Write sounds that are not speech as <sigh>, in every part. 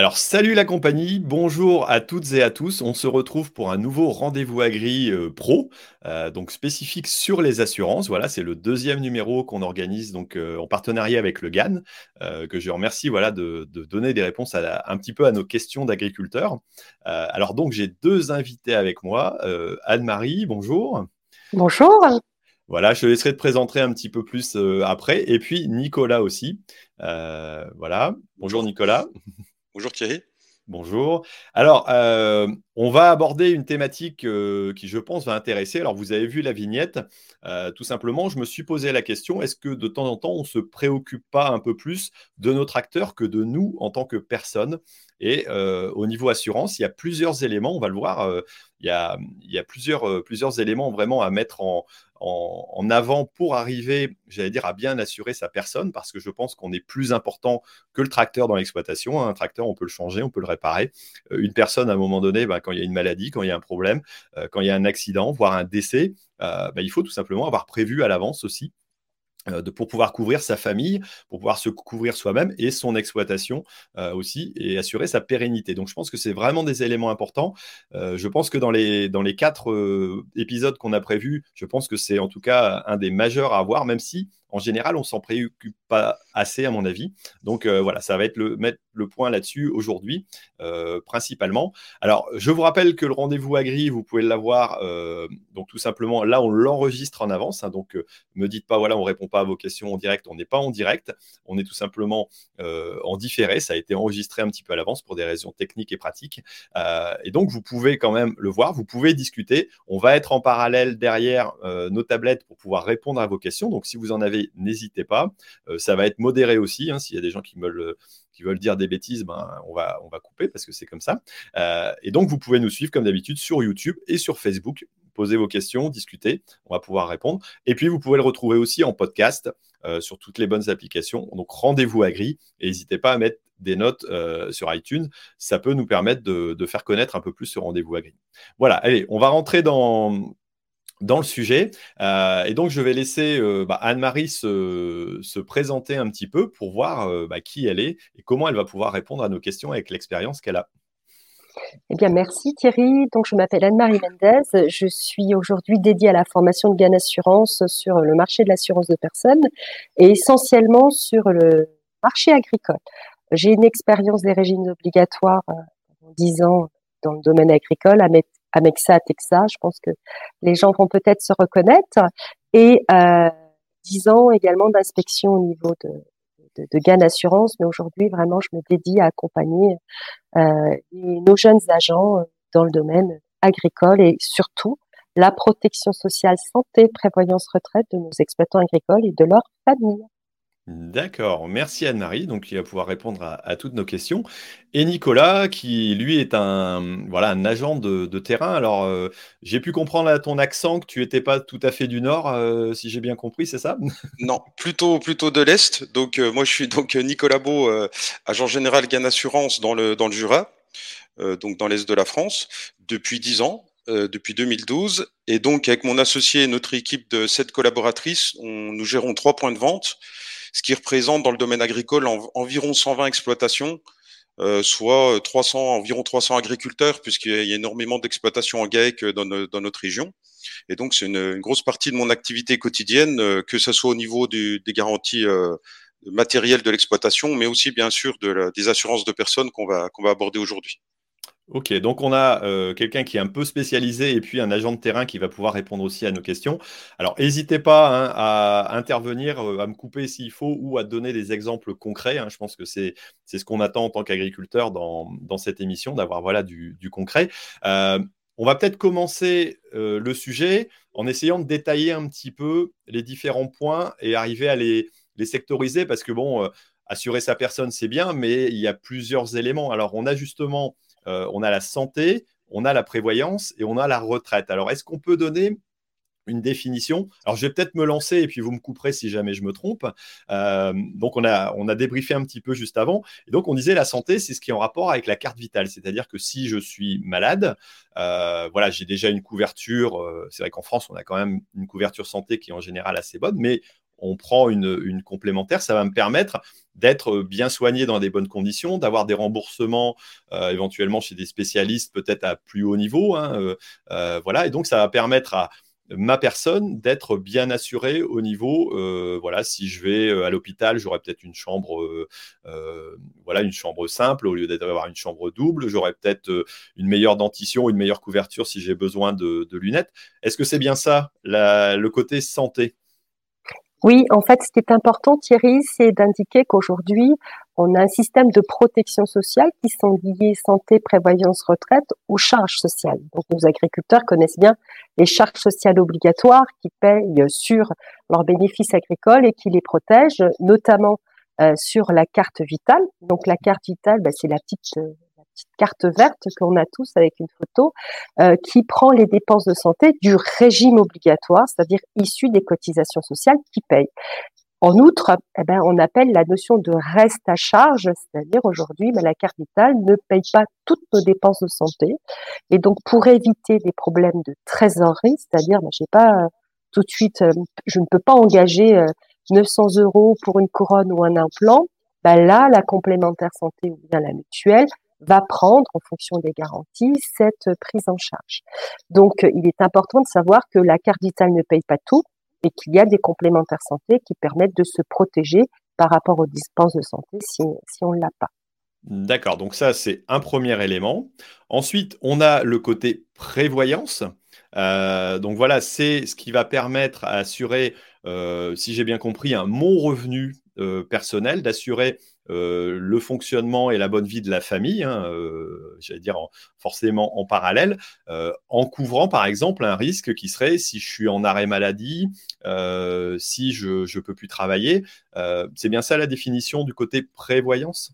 Alors, salut la compagnie, bonjour à toutes et à tous. On se retrouve pour un nouveau rendez-vous agri euh, pro, euh, donc spécifique sur les assurances. Voilà, c'est le deuxième numéro qu'on organise donc euh, en partenariat avec le GAN, que je remercie voilà de, donner des réponses à un petit peu à nos questions d'agriculteurs. alors donc j'ai deux invités avec moi, Anne-Marie, bonjour. Bonjour. Voilà, je te laisserai te présenter un petit peu plus après, et puis Nicolas aussi. voilà, bonjour Nicolas. Bonjour Thierry. Bonjour. Alors, euh, on va aborder une thématique euh, qui, je pense, va intéresser. Alors, vous avez vu la vignette. Euh, tout simplement, je me suis posé la question est-ce que de temps en temps, on ne se préoccupe pas un peu plus de notre acteur que de nous en tant que personne? Et au niveau assurance, il y a plusieurs éléments. On va le voir. il y a, plusieurs, éléments vraiment à mettre en, avant pour arriver, j'allais dire, à bien assurer sa personne, parce que je pense qu'on est plus important que le tracteur dans l'exploitation. Un tracteur, on peut le changer, on peut le réparer. Euh, une personne, à un moment donné, ben, quand il y a une maladie, quand il y a un problème, euh, quand il y a un accident, voire un décès, euh, ben, il faut tout simplement avoir prévu à l'avance aussi euh, pour pouvoir couvrir sa famille, pour pouvoir se couvrir soi-même et son exploitation aussi et assurer sa pérennité. Donc je pense que c'est vraiment des éléments importants. Je pense que dans les quatre épisodes qu'on a prévus, je pense que c'est en tout cas un des majeurs à avoir, même si en général, on s'en préoccupe pas assez, à mon avis. Donc euh, voilà, ça va être le mettre le point là-dessus aujourd'hui, euh, principalement. Alors, je vous rappelle que le rendez-vous agri, vous pouvez l'avoir. Euh, donc tout simplement, là, on l'enregistre en avance. Hein, donc, me dites pas, voilà, on répond pas à vos questions en direct. On n'est pas en direct. On est tout simplement en différé. Ça a été enregistré un petit peu à l'avance pour des raisons techniques et pratiques. et donc, vous pouvez quand même le voir. Vous pouvez discuter. On va être en parallèle derrière nos tablettes pour pouvoir répondre à vos questions. Donc, si vous en avez n'hésitez pas. Euh, ça va être modéré aussi. Hein, s'il y a des gens qui veulent veulent dire des bêtises, ben, on, va, couper parce que c'est comme ça. Euh, et donc, vous pouvez nous suivre comme d'habitude sur YouTube et sur Facebook. Posez vos questions, discutez, on va pouvoir répondre. Et puis, vous pouvez le retrouver aussi en podcast euh, sur toutes les bonnes applications. Donc, rendez-vous à gris et n'hésitez pas à mettre des notes sur iTunes. Ça peut nous permettre de, faire connaître un peu plus ce rendez-vous à gris. Voilà, allez, on va rentrer dans, dans le sujet. Euh, et donc, je vais laisser euh, bah, Anne-Marie se, présenter un petit peu pour voir euh, bah, qui elle est et comment elle va pouvoir répondre à nos questions avec l'expérience qu'elle a. Eh bien, merci Thierry. Donc, je m'appelle Anne-Marie Mendez. Je suis aujourd'hui dédiée à la formation de Gain Assurance sur le marché de l'assurance de personnes et essentiellement sur le marché agricole. J'ai une expérience des régimes obligatoires en 10 ans dans le domaine agricole à, mettre Amexa, Texa, je pense que les gens vont peut-être se reconnaître. Et euh, 10 ans également d'inspection au niveau de, de, de mais aujourd'hui vraiment je me dédie à accompagner euh, nos jeunes agents dans le domaine agricole et surtout la protection sociale, santé, prévoyance, retraite de nos exploitants agricoles et de leurs familles. D'accord, merci Anne-Marie, donc il va pouvoir répondre à, toutes nos questions. Et Nicolas, qui lui est un, voilà, un agent de, terrain. Alors, euh, j'ai pu comprendre à ton accent que tu n'étais pas tout à fait du Nord, euh, si j'ai bien compris, c'est ça? <laughs> Non, plutôt, plutôt de l'Est. Donc, euh, moi, je suis Nicolas Beau, agent général Gain Assurance dans le, Jura, donc dans l'Est de la France, depuis 10 ans. depuis 2012 et donc avec mon associé et notre équipe de sept collaboratrices, nous gérons trois points de vente ce qui représente dans le domaine agricole environ 120 exploitations, euh, soit 300, environ 300 agriculteurs, puisqu'il y a énormément d'exploitations en GAEC dans, dans, notre région. Et donc, c'est une, grosse partie de mon activité quotidienne, euh, que ce soit au niveau des garanties euh, matérielles de l'exploitation, mais aussi, bien sûr, de des assurances de personnes qu'on va aborder aujourd'hui. Ok, donc on a euh, quelqu'un qui est un peu spécialisé et puis un agent de terrain qui va pouvoir répondre aussi à nos questions. Alors n'hésitez pas hein, à intervenir, euh, à me couper s'il faut ou à donner des exemples concrets. Hein. Je pense que c'est ce qu'on attend en tant qu'agriculteur dans, cette émission, d'avoir voilà, du, concret. Euh, on va peut-être commencer le sujet en essayant de détailler un petit peu les différents points et arriver à les, les sectoriser parce que bon, assurer sa personne c'est bien, mais il y a plusieurs éléments. Alors on a justement euh, on a la santé, on a la prévoyance et on a la retraite. Alors, est-ce qu'on peut donner une définition? Alors, je vais peut-être me lancer et puis vous me couperez si jamais je me trompe. Euh, donc, on a, débriefé un petit peu juste avant. Et donc, on disait la santé, c'est ce qui est en rapport avec la carte vitale. C'est-à-dire que si je suis malade, euh, voilà, j'ai déjà une couverture. c'est vrai qu'en France, on a quand même une couverture santé qui est en général assez bonne, mais on prend une, complémentaire, ça va me permettre d'être bien soigné dans des bonnes conditions, d'avoir des remboursements éventuellement chez des spécialistes peut-être à plus haut niveau. Hein, voilà, et donc ça va permettre à ma personne d'être bien assurée au niveau, euh, voilà, si je vais euh, à l'hôpital, j'aurai peut-être une chambre, euh, voilà, une chambre simple au lieu d'avoir une chambre double. J'aurai peut-être une meilleure dentition, une meilleure couverture si j'ai besoin de, lunettes. Est-ce que c'est bien ça, le côté santé? Oui, en fait, ce qui est important, Thierry, c'est d'indiquer qu'aujourd'hui, on a un système de protection sociale qui sont liés santé, prévoyance, retraite aux charges sociales. Donc, nos agriculteurs connaissent bien les charges sociales obligatoires qui payent sur leurs bénéfices agricoles et qui les protègent, notamment euh, sur la carte vitale. Donc, la carte vitale, bah, c'est la petite carte verte qu'on a tous avec une photo, euh, qui prend les dépenses de santé du régime obligatoire, c'est-à-dire issu des cotisations sociales qui payent. En outre, eh ben, on appelle la notion de reste à charge, c'est-à-dire aujourd'hui, ben, la carte vitale ne paye pas toutes nos dépenses de santé. Et donc, pour éviter des problèmes de trésorerie, c'est-à-dire, ben, euh, euh, je ne peux pas engager 900 euros pour une couronne ou un implant. Ben là, la complémentaire santé ou bien la mutuelle va prendre en fonction des garanties cette prise en charge. Donc, il est important de savoir que la carte vitale ne paye pas tout et qu'il y a des complémentaires santé qui permettent de se protéger par rapport aux dispenses de santé si, on ne l'a pas. D'accord, donc ça c'est un premier élément. Ensuite, on a le côté prévoyance. Euh, donc voilà, c'est ce qui va permettre à assurer, euh, si j'ai bien compris, un mon revenu euh, personnel, d'assurer euh, le fonctionnement et la bonne vie de la famille, hein, euh, j'allais dire forcément en parallèle, euh, en couvrant par exemple un risque qui serait si je suis en arrêt maladie, si je ne peux plus travailler. c'est bien ça la définition du côté prévoyance?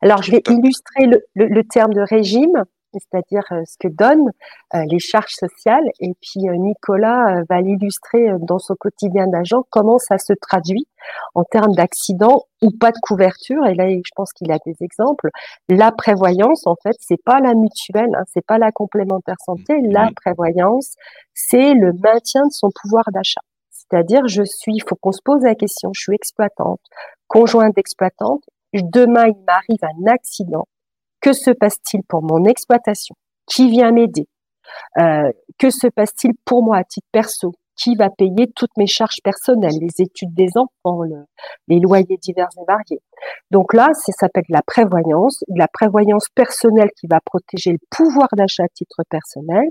Alors je vais illustrer le terme de régime c'est-à-dire euh, ce que donnent euh, les charges sociales. Et puis euh, Nicolas va l'illustrer dans son quotidien d'agent comment ça se traduit en termes d'accident ou pas de couverture. Et là, je pense qu'il a des exemples. La prévoyance, en fait, c'est pas la mutuelle, hein, c'est pas la complémentaire santé. Mmh. La prévoyance, c'est le maintien de son pouvoir d'achat. C'est-à-dire, je suis, il faut qu'on se pose la question, je suis exploitante, conjointe d'exploitante, demain il m'arrive un accident, que se passe-t-il pour mon exploitation? Qui vient m'aider? Euh, Que se passe-t-il pour moi à titre perso? Qui va payer toutes mes charges personnelles, les études des enfants, les loyers divers et variés? Donc là, ça s'appelle la prévoyance, la prévoyance personnelle qui va protéger le pouvoir d'achat à titre personnel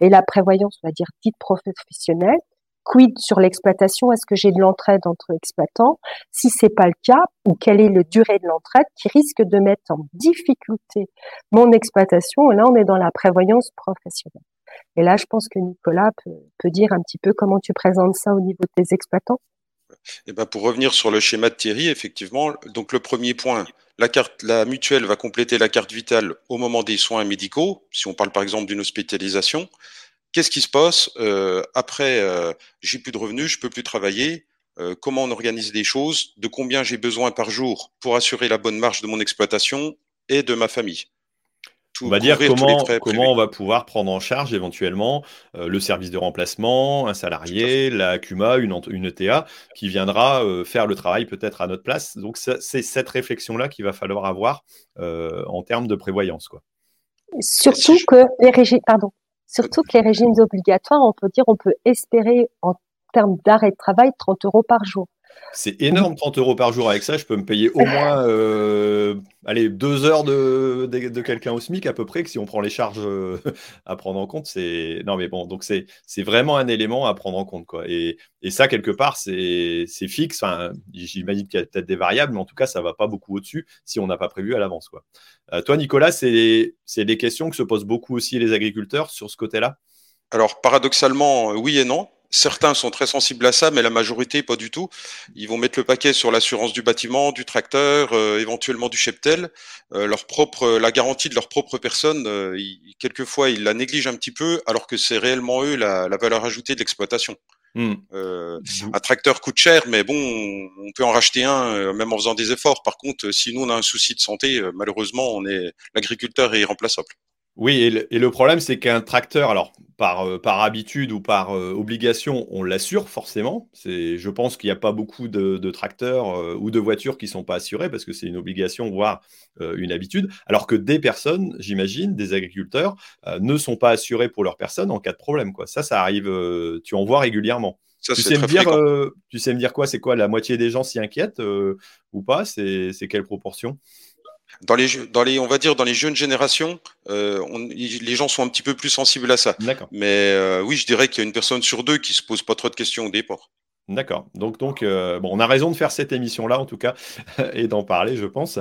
et la prévoyance, on va dire, dite professionnelle Quid sur l'exploitation? Est-ce que j'ai de l'entraide entre exploitants? Si c'est pas le cas, ou quelle est la durée de l'entraide qui risque de mettre en difficulté mon exploitation? Là, on est dans la prévoyance professionnelle. Et là, je pense que Nicolas peut, dire un petit peu comment tu présentes ça au niveau de tes exploitants. Eh ben pour revenir sur le schéma de Thierry, effectivement, donc le premier point, la carte, la mutuelle va compléter la carte vitale au moment des soins médicaux. Si on parle par exemple d'une hospitalisation, Qu'est-ce qui se passe euh, après euh, J'ai plus de revenus, je peux plus travailler. Euh, comment on organise les choses De combien j'ai besoin par jour pour assurer la bonne marche de mon exploitation et de ma famille? On va dire comment, comment on va pouvoir prendre en charge éventuellement le service de remplacement, un salarié, la CUMA, une, une ETA qui viendra faire le travail peut-être à notre place. Donc c'est cette réflexion-là qu'il va falloir avoir en termes de prévoyance. Quoi. Surtout que les régimes, pardon, Surtout que les régimes obligatoires, on peut dire, on peut espérer en termes d'arrêt de travail 30 euros par jour. C'est énorme, 30 euros par jour. Avec ça, je peux me payer au moins euh, allez, deux heures de, de, quelqu'un au SMIC à peu près, que si on prend les charges euh, à prendre en compte. C'est Non, mais bon, donc c'est vraiment un élément à prendre en compte. Quoi. Et, et ça, quelque part, c'est fixe. Enfin, J'imagine qu'il y a peut-être des variables, mais en tout cas, ça ne va pas beaucoup au-dessus si on n'a pas prévu à l'avance. Euh, toi, Nicolas, c'est des questions que se posent beaucoup aussi les agriculteurs sur ce côté-là? Alors paradoxalement, oui et non. Certains sont très sensibles à ça, mais la majorité pas du tout. Ils vont mettre le paquet sur l'assurance du bâtiment, du tracteur, euh, éventuellement du cheptel. Euh, leur propre, la garantie de leur propre personne, euh, quelquefois ils la négligent un petit peu, alors que c'est réellement eux la, valeur ajoutée de l'exploitation. Hmm. un tracteur coûte cher, mais bon, on peut en racheter un même en faisant des efforts. Par contre, si nous on a un souci de santé, malheureusement, on est l'agriculteur est irremplaçable. Oui, et le, problème, c'est qu'un tracteur, alors par, euh, par habitude ou par euh, obligation, on l'assure forcément. C'est, je pense qu'il n'y a pas beaucoup de, tracteurs euh, ou de voitures qui ne sont pas assurés parce que c'est une obligation, voire une habitude. Alors que des personnes, j'imagine, des agriculteurs, ne sont pas assurés pour leurs personnes en cas de problème. Quoi. Ça, ça arrive, tu en vois régulièrement. tu, sais me dire, tu sais me dire quoi? C'est quoi? La moitié des gens s'y inquiètent ou pas? C'est, c'est quelle proportion? Dans les, dans les, on va dire dans les jeunes générations, euh, les gens sont un petit peu plus sensibles à ça. Mais euh, oui, je dirais qu'il y a une personne sur deux qui se pose pas trop de questions au départ. D'accord. Donc, donc euh, bon, on a raison de faire cette émission-là, en tout cas, <laughs> et d'en parler, je pense.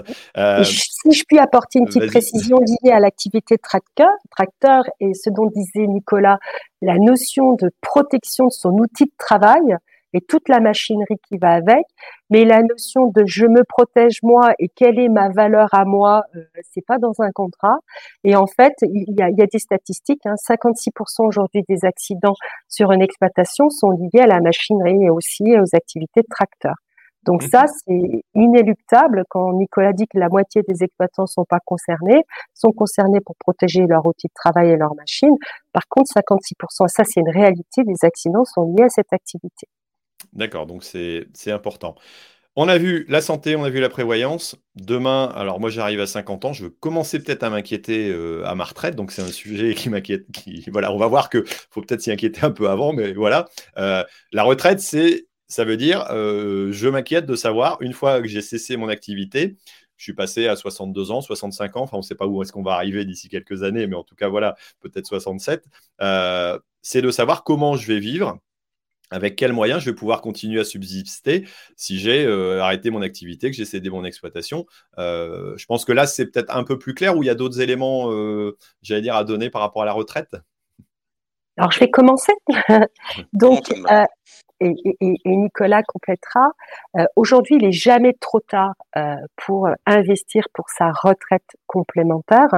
si je puis apporter une petite précision liée à l'activité tracteur, tracteur et ce dont disait Nicolas, la notion de protection de son outil de travail, et toute la machinerie qui va avec. Mais la notion de je me protège moi et quelle est ma valeur à moi, euh, c'est pas dans un contrat. Et en fait, il y a, il y a des statistiques. Hein, 56% aujourd'hui des accidents sur une exploitation sont liés à la machinerie et aussi aux activités de tracteur. Donc mmh. ça, c'est inéluctable quand Nicolas dit que la moitié des exploitants sont pas concernés, sont concernés pour protéger leur outil de travail et leur machine. Par contre, 56%, ça c'est une réalité, des accidents sont liés à cette activité. D'accord, donc c'est important. On a vu la santé, on a vu la prévoyance. Demain, alors moi j'arrive à 50 ans, je veux commencer peut-être à m'inquiéter euh, à ma retraite, donc c'est un sujet <laughs> qui m'inquiète. Qui, voilà, on va voir que faut peut-être s'y inquiéter un peu avant, mais voilà. Euh, la retraite, c'est, ça veut dire, euh, je m'inquiète de savoir une fois que j'ai cessé mon activité, je suis passé à 62 ans, 65 ans, enfin on ne sait pas où est-ce qu'on va arriver d'ici quelques années, mais en tout cas voilà, peut-être 67. c'est de savoir comment je vais vivre avec quels moyens je vais pouvoir continuer à subsister si j'ai euh, arrêté mon activité, que j'ai cédé mon exploitation. Euh, je pense que là, c'est peut-être un peu plus clair ou il y a d'autres éléments, euh, j'allais dire, à donner par rapport à la retraite? Alors, je vais commencer. <laughs> <laughs> Donc, et, Nicolas complétera. Aujourd'hui, il n'est jamais trop tard pour investir pour sa retraite complémentaire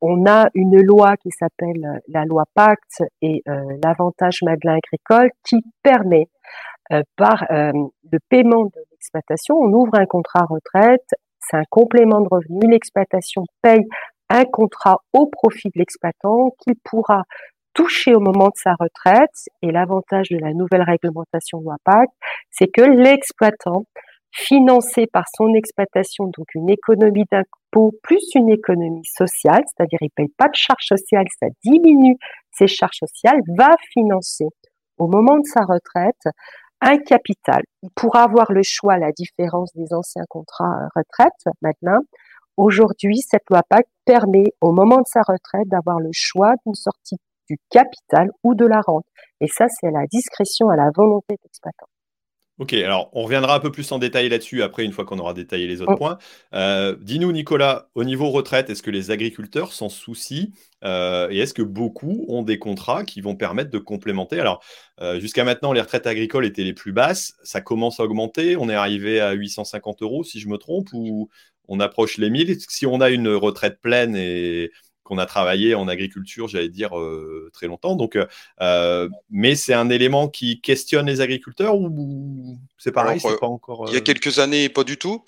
on a une loi qui s'appelle euh, la loi Pacte et euh, l'avantage Madelin agricole qui permet euh, par le paiement de l'exploitation, on ouvre un contrat retraite, c'est un complément de revenu, l'exploitation paye un contrat au profit de l'exploitant qu'il pourra toucher au moment de sa retraite. Et l'avantage de la nouvelle réglementation loi Pacte, c'est que l'exploitant financé par son exploitation, donc une économie d'impôt plus une économie sociale, c'est-à-dire il paye pas de charges sociales, ça diminue ses charges sociales, va financer au moment de sa retraite un capital. Il pourra avoir le choix, la différence des anciens contrats retraite maintenant. Aujourd'hui, cette loi PAC permet au moment de sa retraite d'avoir le choix d'une sortie du capital ou de la rente. Et ça, c'est à la discrétion, à la volonté d'exploitant. Ok, alors on reviendra un peu plus en détail là-dessus après, une fois qu'on aura détaillé les autres oh. points. Euh, dis-nous, Nicolas, au niveau retraite, est-ce que les agriculteurs s'en soucient euh, et est-ce que beaucoup ont des contrats qui vont permettre de complémenter? Alors, euh, jusqu'à maintenant, les retraites agricoles étaient les plus basses. Ça commence à augmenter. On est arrivé à 850 euros, si je me trompe, ou on approche les 1000. Si on a une retraite pleine et qu'on a travaillé en agriculture, j'allais dire, euh, très longtemps. Donc, euh, mais c'est un élément qui questionne les agriculteurs ou c'est pareil, c'est pas encore. Il y a euh, quelques années, pas du tout.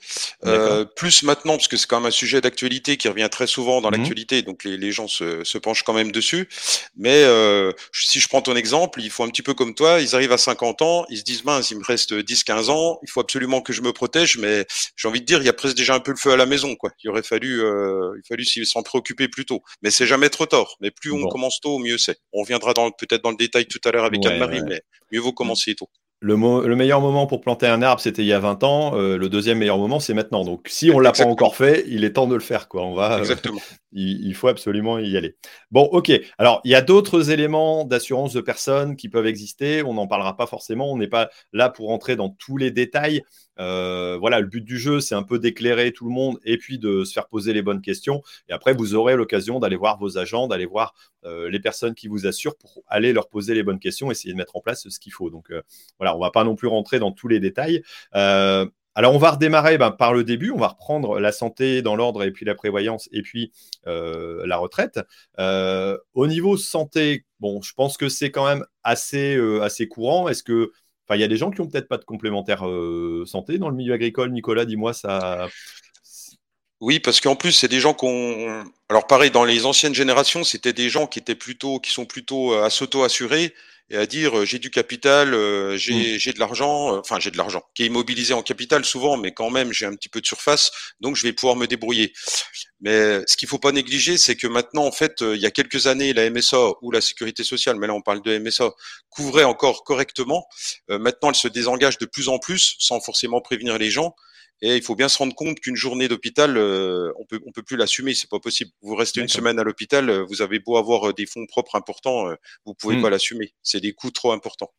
Euh, plus maintenant, parce que c'est quand même un sujet d'actualité qui revient très souvent dans mhm. l'actualité, donc les, les gens se, se, penchent quand même dessus. Mais euh, si je prends ton exemple, il faut un petit peu comme toi, ils arrivent à 50 ans, ils se disent mince, il me reste 10-15 ans, il faut absolument que je me protège, mais j'ai envie de dire, il y a presque déjà un peu le feu à la maison, quoi. Il aurait fallu, euh, il fallu s'en préoccuper plus tôt. Mais c'est jamais trop tard. Mais plus on commence tôt, mieux c'est. On reviendra peut-être dans le détail tout à l'heure avec Anne-Marie, mais mieux vaut commencer tôt le, meilleur moment pour planter un arbre, c'était il y a 20 ans. Euh, le deuxième meilleur moment, c'est maintenant. Donc, si on ne l'a pas encore fait, il est temps de le faire. Quoi. On va, Exactement. <laughs> il, faut absolument y aller. Bon, OK. Alors, il y a d'autres éléments d'assurance de personnes qui peuvent exister. On n'en parlera pas forcément. On n'est pas là pour entrer dans tous les détails. Euh, voilà, le but du jeu, c'est un peu d'éclairer tout le monde et puis de se faire poser les bonnes questions. Et après, vous aurez l'occasion d'aller voir vos agents, d'aller voir euh, les personnes qui vous assurent pour aller leur poser les bonnes questions, essayer de mettre en place ce qu'il faut. Donc euh, voilà, on va pas non plus rentrer dans tous les détails. alors, on va redémarrer ben, par le début. On va reprendre la santé dans l'ordre et puis la prévoyance et puis la retraite. au niveau santé, bon, je pense que c'est quand même assez, assez courant. Est-ce que il y a des gens qui ont peut-être pas de complémentaire euh, santé dans le milieu agricole. Nicolas, dis-moi, ça. Oui, parce qu'en plus, c'est des gens qu'on. Alors, pareil, dans les anciennes générations, c'était des gens qui étaient plutôt, qui sont plutôt à s'auto-assurer et à dire euh, j'ai du capital, euh, j'ai mm. de l'argent, euh, enfin j'ai de l'argent, qui est immobilisé en capital souvent, mais quand même j'ai un petit peu de surface, donc je vais pouvoir me débrouiller. Mais ce qu'il faut pas négliger, c'est que maintenant, en fait, il y a quelques années, la MSA ou la sécurité sociale, mais là on parle de MSA, couvrait encore correctement. maintenant, elle se désengage de plus en plus, sans forcément prévenir les gens. Et il faut bien se rendre compte qu'une journée d'hôpital, euh, on peut, on peut plus l'assumer, c'est pas possible. Vous restez une semaine à l'hôpital, euh, vous avez beau avoir euh, des fonds propres importants, vous pouvez hmm. pas l'assumer. C'est des coûts trop importants.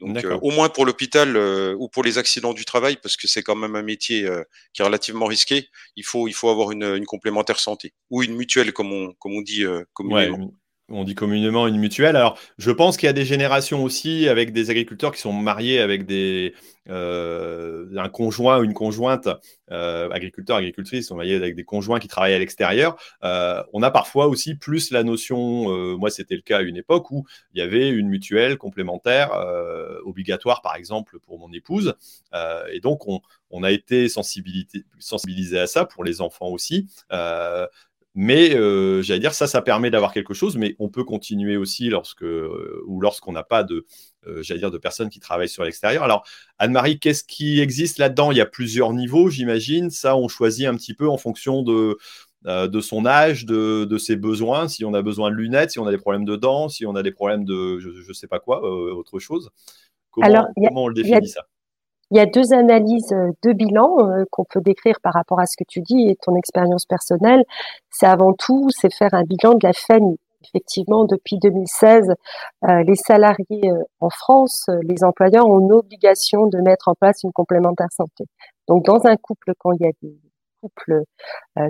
Donc, au moins pour l'hôpital ou pour les accidents du travail, parce que c'est quand même un métier qui est relativement risqué, il faut, il faut avoir une, une complémentaire santé ou une mutuelle, comme on, comme on dit communément on dit communément une mutuelle. Alors, je pense qu'il y a des générations aussi avec des agriculteurs qui sont mariés avec des, euh, un conjoint ou une conjointe, euh, agriculteurs, agricultrices, sont mariés avec des conjoints qui travaillent à l'extérieur. Euh, on a parfois aussi plus la notion, euh, moi c'était le cas à une époque où il y avait une mutuelle complémentaire obligatoire, par exemple, pour mon épouse. et donc, on, on a été sensibilisé à ça pour les enfants aussi. Mais euh, j'allais dire, ça, ça permet d'avoir quelque chose, mais on peut continuer aussi lorsque euh, ou lorsqu'on n'a pas de, euh, j'allais dire, de personnes qui travaillent sur l'extérieur. Alors, Anne-Marie, qu'est-ce qui existe là-dedans? Il y a plusieurs niveaux, j'imagine. Ça, on choisit un petit peu en fonction de, de son âge, de, de, ses besoins, si on a besoin de lunettes, si on a des problèmes de dents, si on a des problèmes de, je ne sais pas quoi, autre chose. Comment, comment on le définit ça? Il y a deux analyses euh, de bilan euh, qu'on peut décrire par rapport à ce que tu dis et ton expérience personnelle. C'est avant tout, c'est faire un bilan de la famille. Effectivement, depuis 2016, euh, les salariés en France, les employeurs ont l'obligation de mettre en place une complémentaire santé. Donc, dans un couple, quand il y a des couples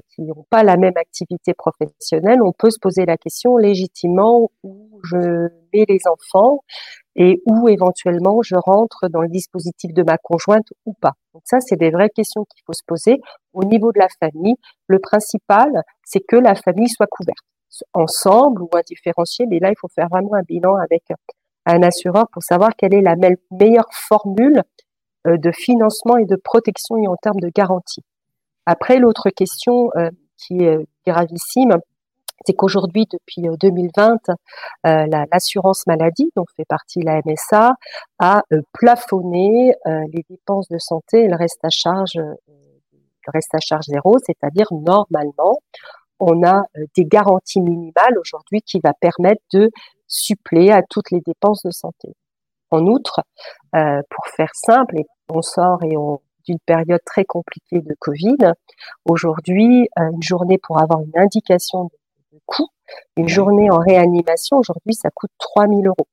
qui n'ont pas la même activité professionnelle, on peut se poser la question légitimement où je mets les enfants et où éventuellement je rentre dans le dispositif de ma conjointe ou pas. Donc ça, c'est des vraies questions qu'il faut se poser. Au niveau de la famille, le principal, c'est que la famille soit couverte, ensemble ou indifférenciée, mais là, il faut faire vraiment un bilan avec un assureur pour savoir quelle est la meilleure formule euh, de financement et de protection et en termes de garantie. Après, l'autre question euh, qui est gravissime, c'est qu'aujourd'hui, depuis 2020, euh, euh, l'assurance maladie, dont fait partie la MSA, a euh, plafonné les dépenses de santé et le reste à charge, le reste à charge zéro, c'est-à-dire normalement, on a des garanties minimales aujourd'hui qui va permettre de suppléer à toutes les dépenses de santé. En outre, pour faire simple, et on sort et on d'une période très compliquée de Covid. Aujourd'hui, une journée pour avoir une indication de coût. Une journée en réanimation, aujourd'hui, ça coûte 3000 euros.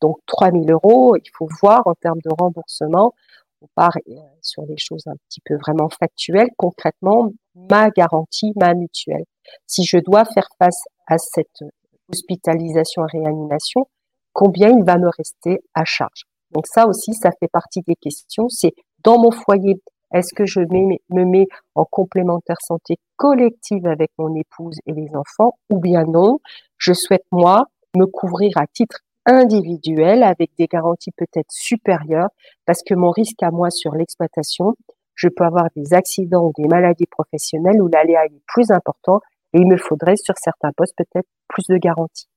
Donc 3000 euros, il faut voir en termes de remboursement, on part euh, sur des choses un petit peu vraiment factuelles, concrètement, ma garantie, ma mutuelle. Si je dois faire face à cette hospitalisation en réanimation, combien il va me rester à charge? Donc ça aussi, ça fait partie des questions. C'est dans mon foyer, est-ce que je me mets en complémentaire santé collective avec mon épouse et les enfants ou bien non? Je souhaite, moi, me couvrir à titre individuel avec des garanties peut-être supérieures parce que mon risque à moi sur l'exploitation, je peux avoir des accidents ou des maladies professionnelles où l'aléa est plus important et il me faudrait sur certains postes peut-être plus de garanties.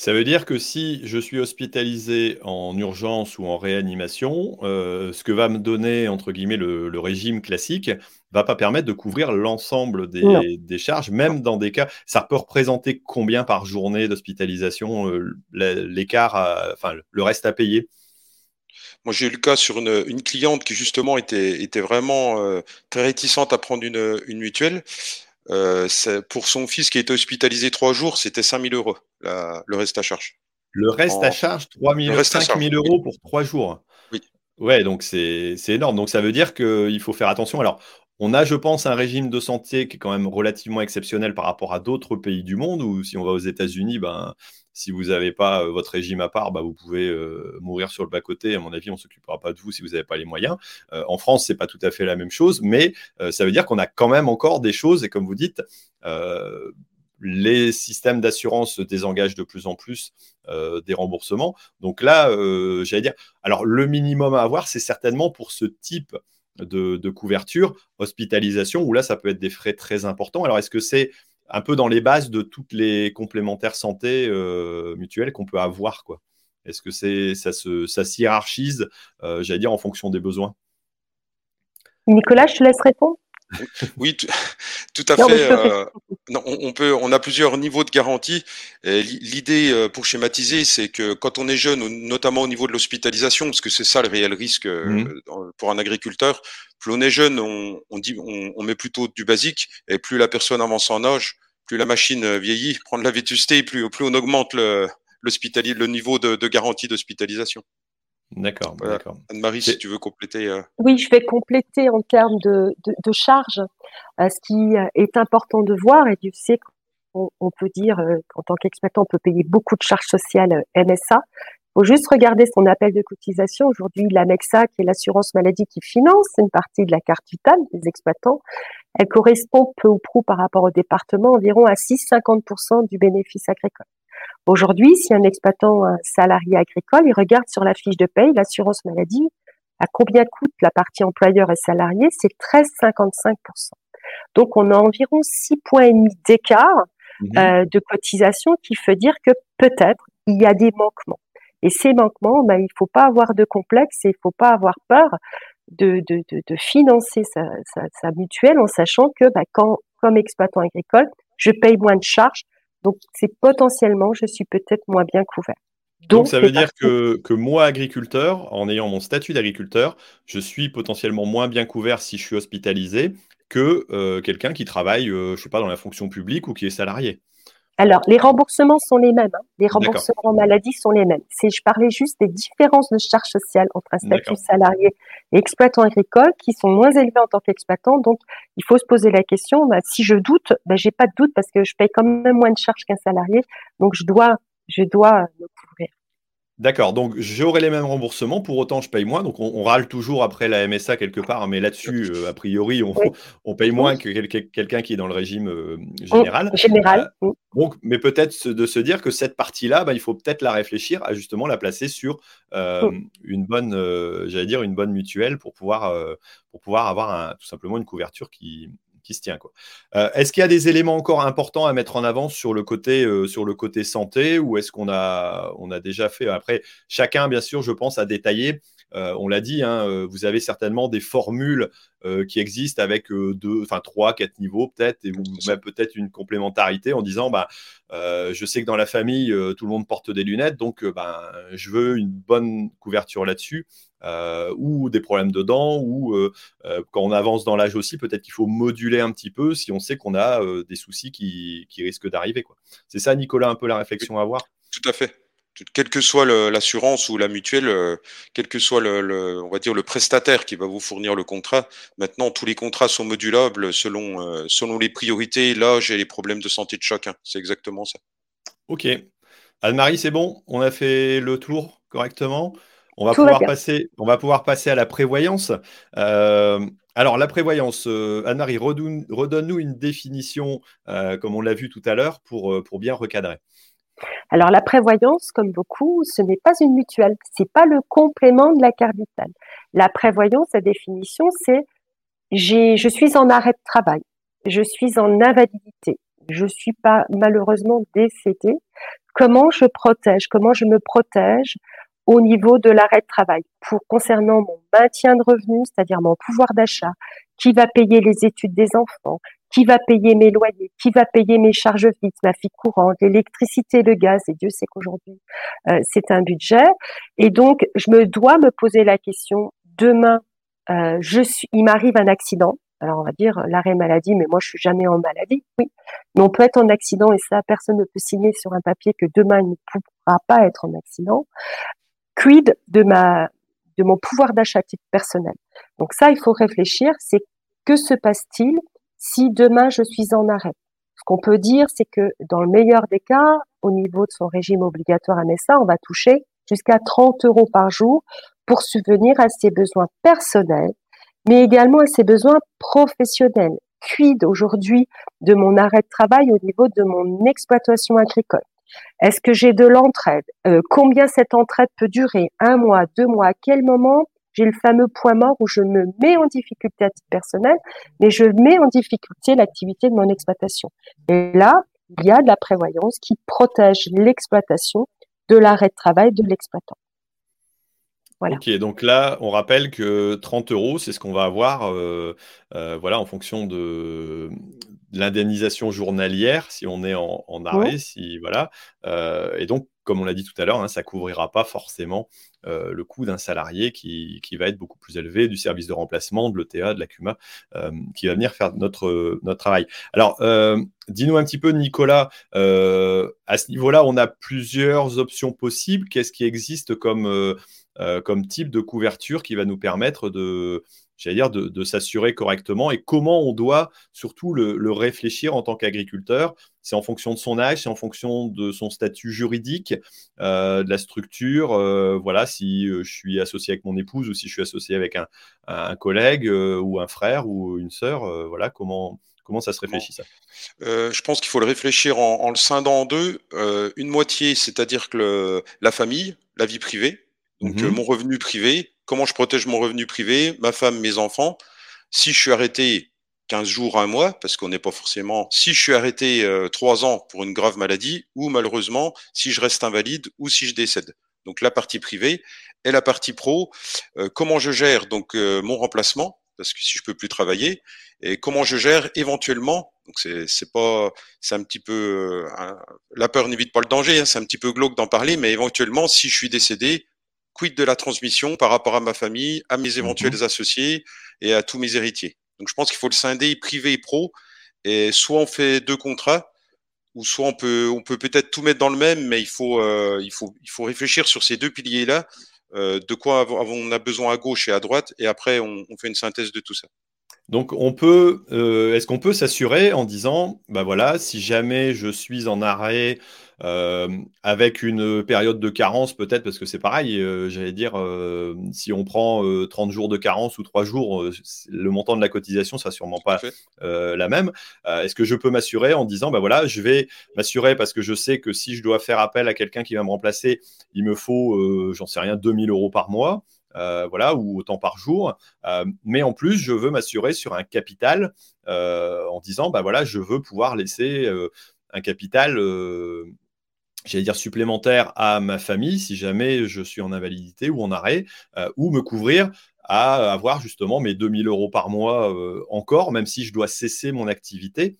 Ça veut dire que si je suis hospitalisé en urgence ou en réanimation, euh, ce que va me donner, entre guillemets, le, régime classique va pas permettre de couvrir l'ensemble des, charges, même dans des cas. Ça peut représenter combien par journée d'hospitalisation, euh, l'écart, enfin, le reste à payer? Moi, j'ai eu le cas sur une, cliente qui, justement, était, était vraiment euh, très réticente à prendre une, une mutuelle. Euh, pour son fils qui était hospitalisé trois jours, c'était 5000 euros le reste à charge. Le reste à charge, 3 000, 5 000 euros pour trois jours. Oui. Ouais, donc c'est énorme. Donc ça veut dire qu'il faut faire attention. Alors, on a, je pense, un régime de santé qui est quand même relativement exceptionnel par rapport à d'autres pays du monde, où si on va aux États-Unis, ben, si vous n'avez pas euh, votre régime à part, bah, vous pouvez euh, mourir sur le bas-côté. À mon avis, on ne s'occupera pas de vous si vous n'avez pas les moyens. Euh, en France, c'est pas tout à fait la même chose, mais ça veut dire qu'on a quand même encore des choses. Et comme vous dites, les systèmes d'assurance se désengagent de plus en plus des remboursements. Donc là, j'allais dire, alors le minimum à avoir, c'est certainement pour ce type de, couverture, hospitalisation, où là, ça peut être des frais très importants. Alors, est-ce que c'est un peu dans les bases de toutes les complémentaires santé euh, mutuelles qu'on peut avoir quoi Est-ce que c'est ça se ça hiérarchise, euh, j'allais dire, en fonction des besoins? Nicolas, je te laisse répondre. Oui, tout, <laughs> à fait. Euh, on, peut, on a plusieurs niveaux de garantie. L'idée, euh, pour schématiser, c'est que quand on est jeune, notamment au niveau de l'hospitalisation, parce que c'est ça le réel risque euh, mmh. pour un agriculteur, plus on est jeune, on, dit, on, met plutôt du basique, et plus la personne avance en âge, plus la machine vieillit, <laughs> prend de la vétusté, plus, plus on augmente le, le niveau de garantie d'hospitalisation. D'accord, d'accord. Anne-Marie, si tu veux compléter. Euh. Oui, je vais compléter en termes de, de, charges. Euh, ce qui euh, est important de voir, et tu sais qu'on on peut dire qu'en tant qu'exploitant, on peut payer beaucoup de charges sociales MSA. Il faut juste regarder son appel de cotisation. Aujourd'hui, l'AMEXA, qui est l'assurance maladie qui finance une partie de la carte vitale des exploitants, elle correspond peu ou prou par rapport au département environ à 6,50% du bénéfice agricole. Aujourd'hui, si un exploitant, un salarié agricole, il regarde sur la fiche de paye, l'assurance maladie, à combien coûte la partie employeur et salarié, c'est 13,55%. Donc, on a environ 6 points et demi d'écart mhm. euh, de cotisation qui veut dire que peut-être il y a des manquements. Et ces manquements, ben, il faut pas avoir de complexe et il faut pas avoir peur de, de, de, de financer sa, sa, sa, mutuelle en sachant que ben, quand, comme exploitant agricole, je paye moins de charges donc, c'est potentiellement, je suis peut-être moins bien couvert. Donc, ça veut dire que, que, moi, agriculteur, en ayant mon statut d'agriculteur, je suis potentiellement moins bien couvert si je suis hospitalisé que euh, quelqu'un qui travaille, euh, je ne sais pas, dans la fonction publique ou qui est salarié. Alors, les remboursements sont les mêmes. Hein. Les remboursements en maladie sont les mêmes. C'est, je parlais juste des différences de charges sociales entre un statut salarié et exploitant agricole qui sont moins élevées en tant qu'exploitant. Donc, il faut se poser la question, bah, si je doute, bah, j'ai pas de doute parce que je paye quand même moins de charges qu'un salarié. Donc, je dois, je dois me couvrir. D'accord, donc j'aurai les mêmes remboursements, pour autant je paye moins. Donc on, râle toujours après la MSA quelque part, mais là-dessus, euh, a priori, on, paye moins que quelqu'un qui est dans le régime euh, général. général. Euh, donc, mais peut-être de se dire que cette partie-là, bah, il faut peut-être la réfléchir à justement la placer sur une bonne, j'allais dire, une bonne mutuelle pour pouvoir, pour pouvoir avoir tout simplement une couverture qui, se tient. Euh, est-ce qu'il y a des éléments encore importants à mettre en avant sur le côté, euh, sur le côté santé ou est-ce qu'on a, on a déjà fait? Après, chacun, bien sûr, je pense, à détailler. Euh, on l'a dit, hein, vous avez certainement des formules qui existent avec deux, enfin trois, quatre niveaux peut-être, et même peut-être une complémentarité en disant, bah, je sais que dans la famille, tout le monde porte des lunettes, donc ben, je veux une bonne couverture là-dessus. Euh, ou des problèmes de dents, ou euh, euh, quand on avance dans l'âge aussi, peut-être qu'il faut moduler un petit peu si on sait qu'on a des soucis qui, risquent d'arriver. C'est ça, Nicolas, un peu la réflexion à avoir? Tout à fait. Quelle que soit l'assurance ou la mutuelle, quel que soit le, on va dire le prestataire qui va vous fournir le contrat, maintenant tous les contrats sont modulables selon, selon les priorités, l'âge et les problèmes de santé de chacun. C'est exactement ça. Ok. Anne-Marie, c'est bon? On a fait le tour correctement? On va, pouvoir passer, on va pouvoir passer à la prévoyance. Euh, alors, la prévoyance, euh, Anne-Marie, redonne-nous une définition, euh, comme on l'a vu tout à l'heure, pour, pour bien recadrer. Alors, la prévoyance, comme beaucoup, ce n'est pas une mutuelle, ce n'est pas le complément de la carte vitale. La prévoyance, sa définition, c'est je suis en arrêt de travail, je suis en invalidité, je ne suis pas malheureusement décédé. Comment je protège? Comment je me protège au niveau de l'arrêt de travail? Pour concernant mon maintien de revenus, c'est-à-dire mon pouvoir d'achat, qui va payer les études des enfants, qui va payer mes loyers, qui va payer mes charges fixes, ma fille courante, l'électricité, le gaz, et Dieu sait qu'aujourd'hui euh, c'est un budget. Et donc je me dois me poser la question demain, euh, je suis, il m'arrive un accident. Alors on va dire l'arrêt maladie, mais moi je suis jamais en maladie, oui. Mais on peut être en accident et ça, personne ne peut signer sur un papier que demain il ne pourra pas être en accident quid de ma de mon pouvoir d'achat personnel? Donc ça, il faut réfléchir, c'est que se passe-t-il si demain je suis en arrêt. Ce qu'on peut dire, c'est que dans le meilleur des cas, au niveau de son régime obligatoire MSA, on va toucher jusqu'à 30 euros par jour pour subvenir à ses besoins personnels, mais également à ses besoins professionnels. Quid aujourd'hui de mon arrêt de travail au niveau de mon exploitation agricole? Est-ce que j'ai de l'entraide? Euh, Combien cette entraide peut durer? Un mois, deux mois? À quel moment? J'ai le fameux point mort où je me mets en difficulté à titre personnel, mais je mets en difficulté l'activité de mon exploitation. Et là, il y a de la prévoyance qui protège l'exploitation de l'arrêt de travail de l'exploitant. Ok, donc là, on rappelle que 30 euros, c'est ce qu'on va avoir euh, euh, voilà, en fonction de, l'indemnisation journalière si on est en, arrêt. Si, voilà. Euh, et donc, comme on l'a dit tout à l'heure, hein, ça couvrira pas forcément le coût d'un salarié qui, va être beaucoup plus élevé, du service de remplacement, de l'ETA, de la CUMA, qui va venir faire notre, notre travail. Alors, dis-nous un petit peu, Nicolas, à ce niveau-là, on a plusieurs options possibles. Qu'est-ce qui existe euh, comme type de couverture qui va nous permettre de, dire, de, s'assurer correctement et comment on doit surtout le, réfléchir en tant qu'agriculteur. C'est en fonction de son âge, c'est en fonction de son statut juridique, euh, de la structure. Euh, voilà, si je suis associé avec mon épouse ou si je suis associé avec un, collègue ou un frère ou une sœur, voilà, comment, Comment ça se réfléchit ça? Je pense qu'il faut le réfléchir en, le scindant en deux. une moitié, c'est-à-dire que la famille, la vie privée, donc mmh euh, mon revenu privé, comment je protège mon revenu privé, ma femme, mes enfants. Si je suis arrêté 15 jours, un mois, parce qu'on n'est pas forcément. Si je suis arrêté euh, trois ans pour une grave maladie, ou malheureusement si je reste invalide ou si je décède. Donc la partie privée et la partie pro. Euh, comment je gère donc mon remplacement, parce que si je peux plus travailler, et comment je gère éventuellement. Donc c'est c'est pas c'est un petit peu la peur n'évite pas le danger. Hein, c'est un petit peu glauque d'en parler, mais éventuellement si je suis décédé, quid de la transmission par rapport à ma famille, à mes éventuels mhm. associés et à tous mes héritiers. Donc je pense qu'il faut le scinder privé et pro. Et soit on fait deux contrats, ou soit on peut on peut peut-être tout mettre dans le même, mais il faut euh, il faut il faut réfléchir sur ces deux piliers là. Euh, de quoi on a besoin à gauche et à droite, et après on, on fait une synthèse de tout ça. Donc, on peut, euh, est-ce qu'on peut s'assurer en disant, bah voilà, si jamais je suis en arrêt euh, avec une période de carence, peut-être, parce que c'est pareil, euh, j'allais dire, si on prend 30 jours de carence ou 3 jours, le montant de la cotisation sera sûrement pas la même. est-ce que je peux m'assurer en disant, bah voilà, je vais m'assurer parce que je sais que si je dois faire appel à quelqu'un qui va me remplacer, il me faut, j'en sais rien, 2000 euros par mois. Euh, voilà, ou autant par jour. Euh, mais en plus, je veux m'assurer sur un capital euh, en disant, bah voilà, je veux pouvoir laisser un capital j'allais dire supplémentaire à ma famille si jamais je suis en invalidité ou en arrêt, ou me couvrir à avoir justement mes 2000 euros par mois encore, même si je dois cesser mon activité.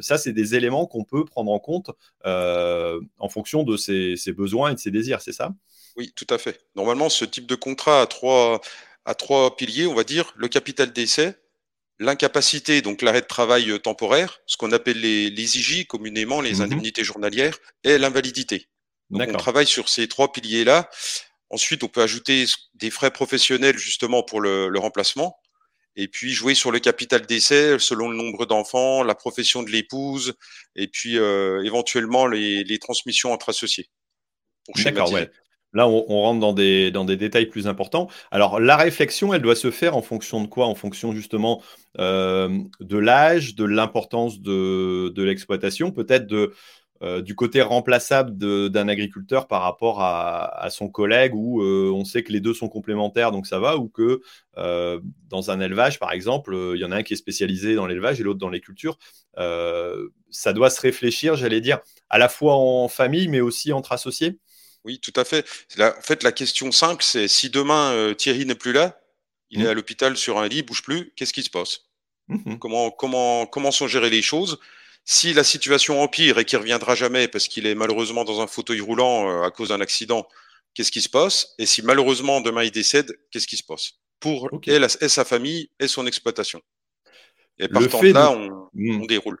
ça, c'est des éléments qu'on peut prendre en compte en fonction de ses, besoins et de ses désirs, c'est ça? Oui, tout à fait. Normalement, ce type de contrat a trois, à trois piliers, on va dire, le capital d'essai, l'incapacité, donc l'arrêt de travail euh, temporaire, ce qu'on appelle les, les IJ communément, les mmh indemnités journalières, et l'invalidité. Donc on travaille sur ces trois piliers-là. Ensuite, on peut ajouter des frais professionnels justement pour le, le remplacement. Et puis jouer sur le capital d'essai selon le nombre d'enfants, la profession de l'épouse, et puis euh, éventuellement les, les transmissions entre associés. D'accord, ouais. Là, on, rentre dans des, détails plus importants. Alors, la réflexion, elle doit se faire en fonction de quoi? En fonction justement euh, de l'âge, de l'importance de, l'exploitation, peut-être euh, du côté remplaçable d'un agriculteur par rapport à, son collègue, où euh, on sait que les deux sont complémentaires, donc ça va, ou que dans un élevage, par exemple, il y en a un qui est spécialisé dans l'élevage et l'autre dans les cultures. ça doit se réfléchir, j'allais dire, à la fois en famille, mais aussi entre associés? Oui, tout à fait. en fait, la question simple, c'est si demain euh, Thierry n'est plus là, il est mmh. à l'hôpital sur un lit, il bouge plus, qu'est-ce qui se passe? Mmh Comment comment comment sont gérées les choses? Si la situation empire et qu'il reviendra jamais parce qu'il est malheureusement dans un fauteuil roulant euh, à cause d'un accident, qu'est-ce qui se passe? Et si malheureusement demain il décède, qu'est-ce qui se passe? Pour elle et sa famille et son exploitation. Et partant de là, on, mmh. on déroule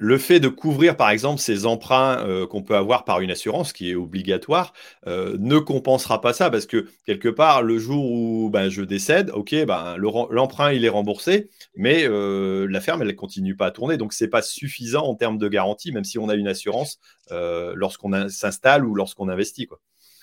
le fait de couvrir, par exemple, ces emprunts euh, qu'on peut avoir par une assurance qui est obligatoire euh, ne compensera pas ça parce que quelque part, le jour où ben, je décède, ok, ben, l'emprunt est remboursé, mais euh, la ferme elle continue pas à tourner, donc c'est pas suffisant en termes de garantie, même si on a une assurance lorsqu'on s'installe ou lorsqu'on investit.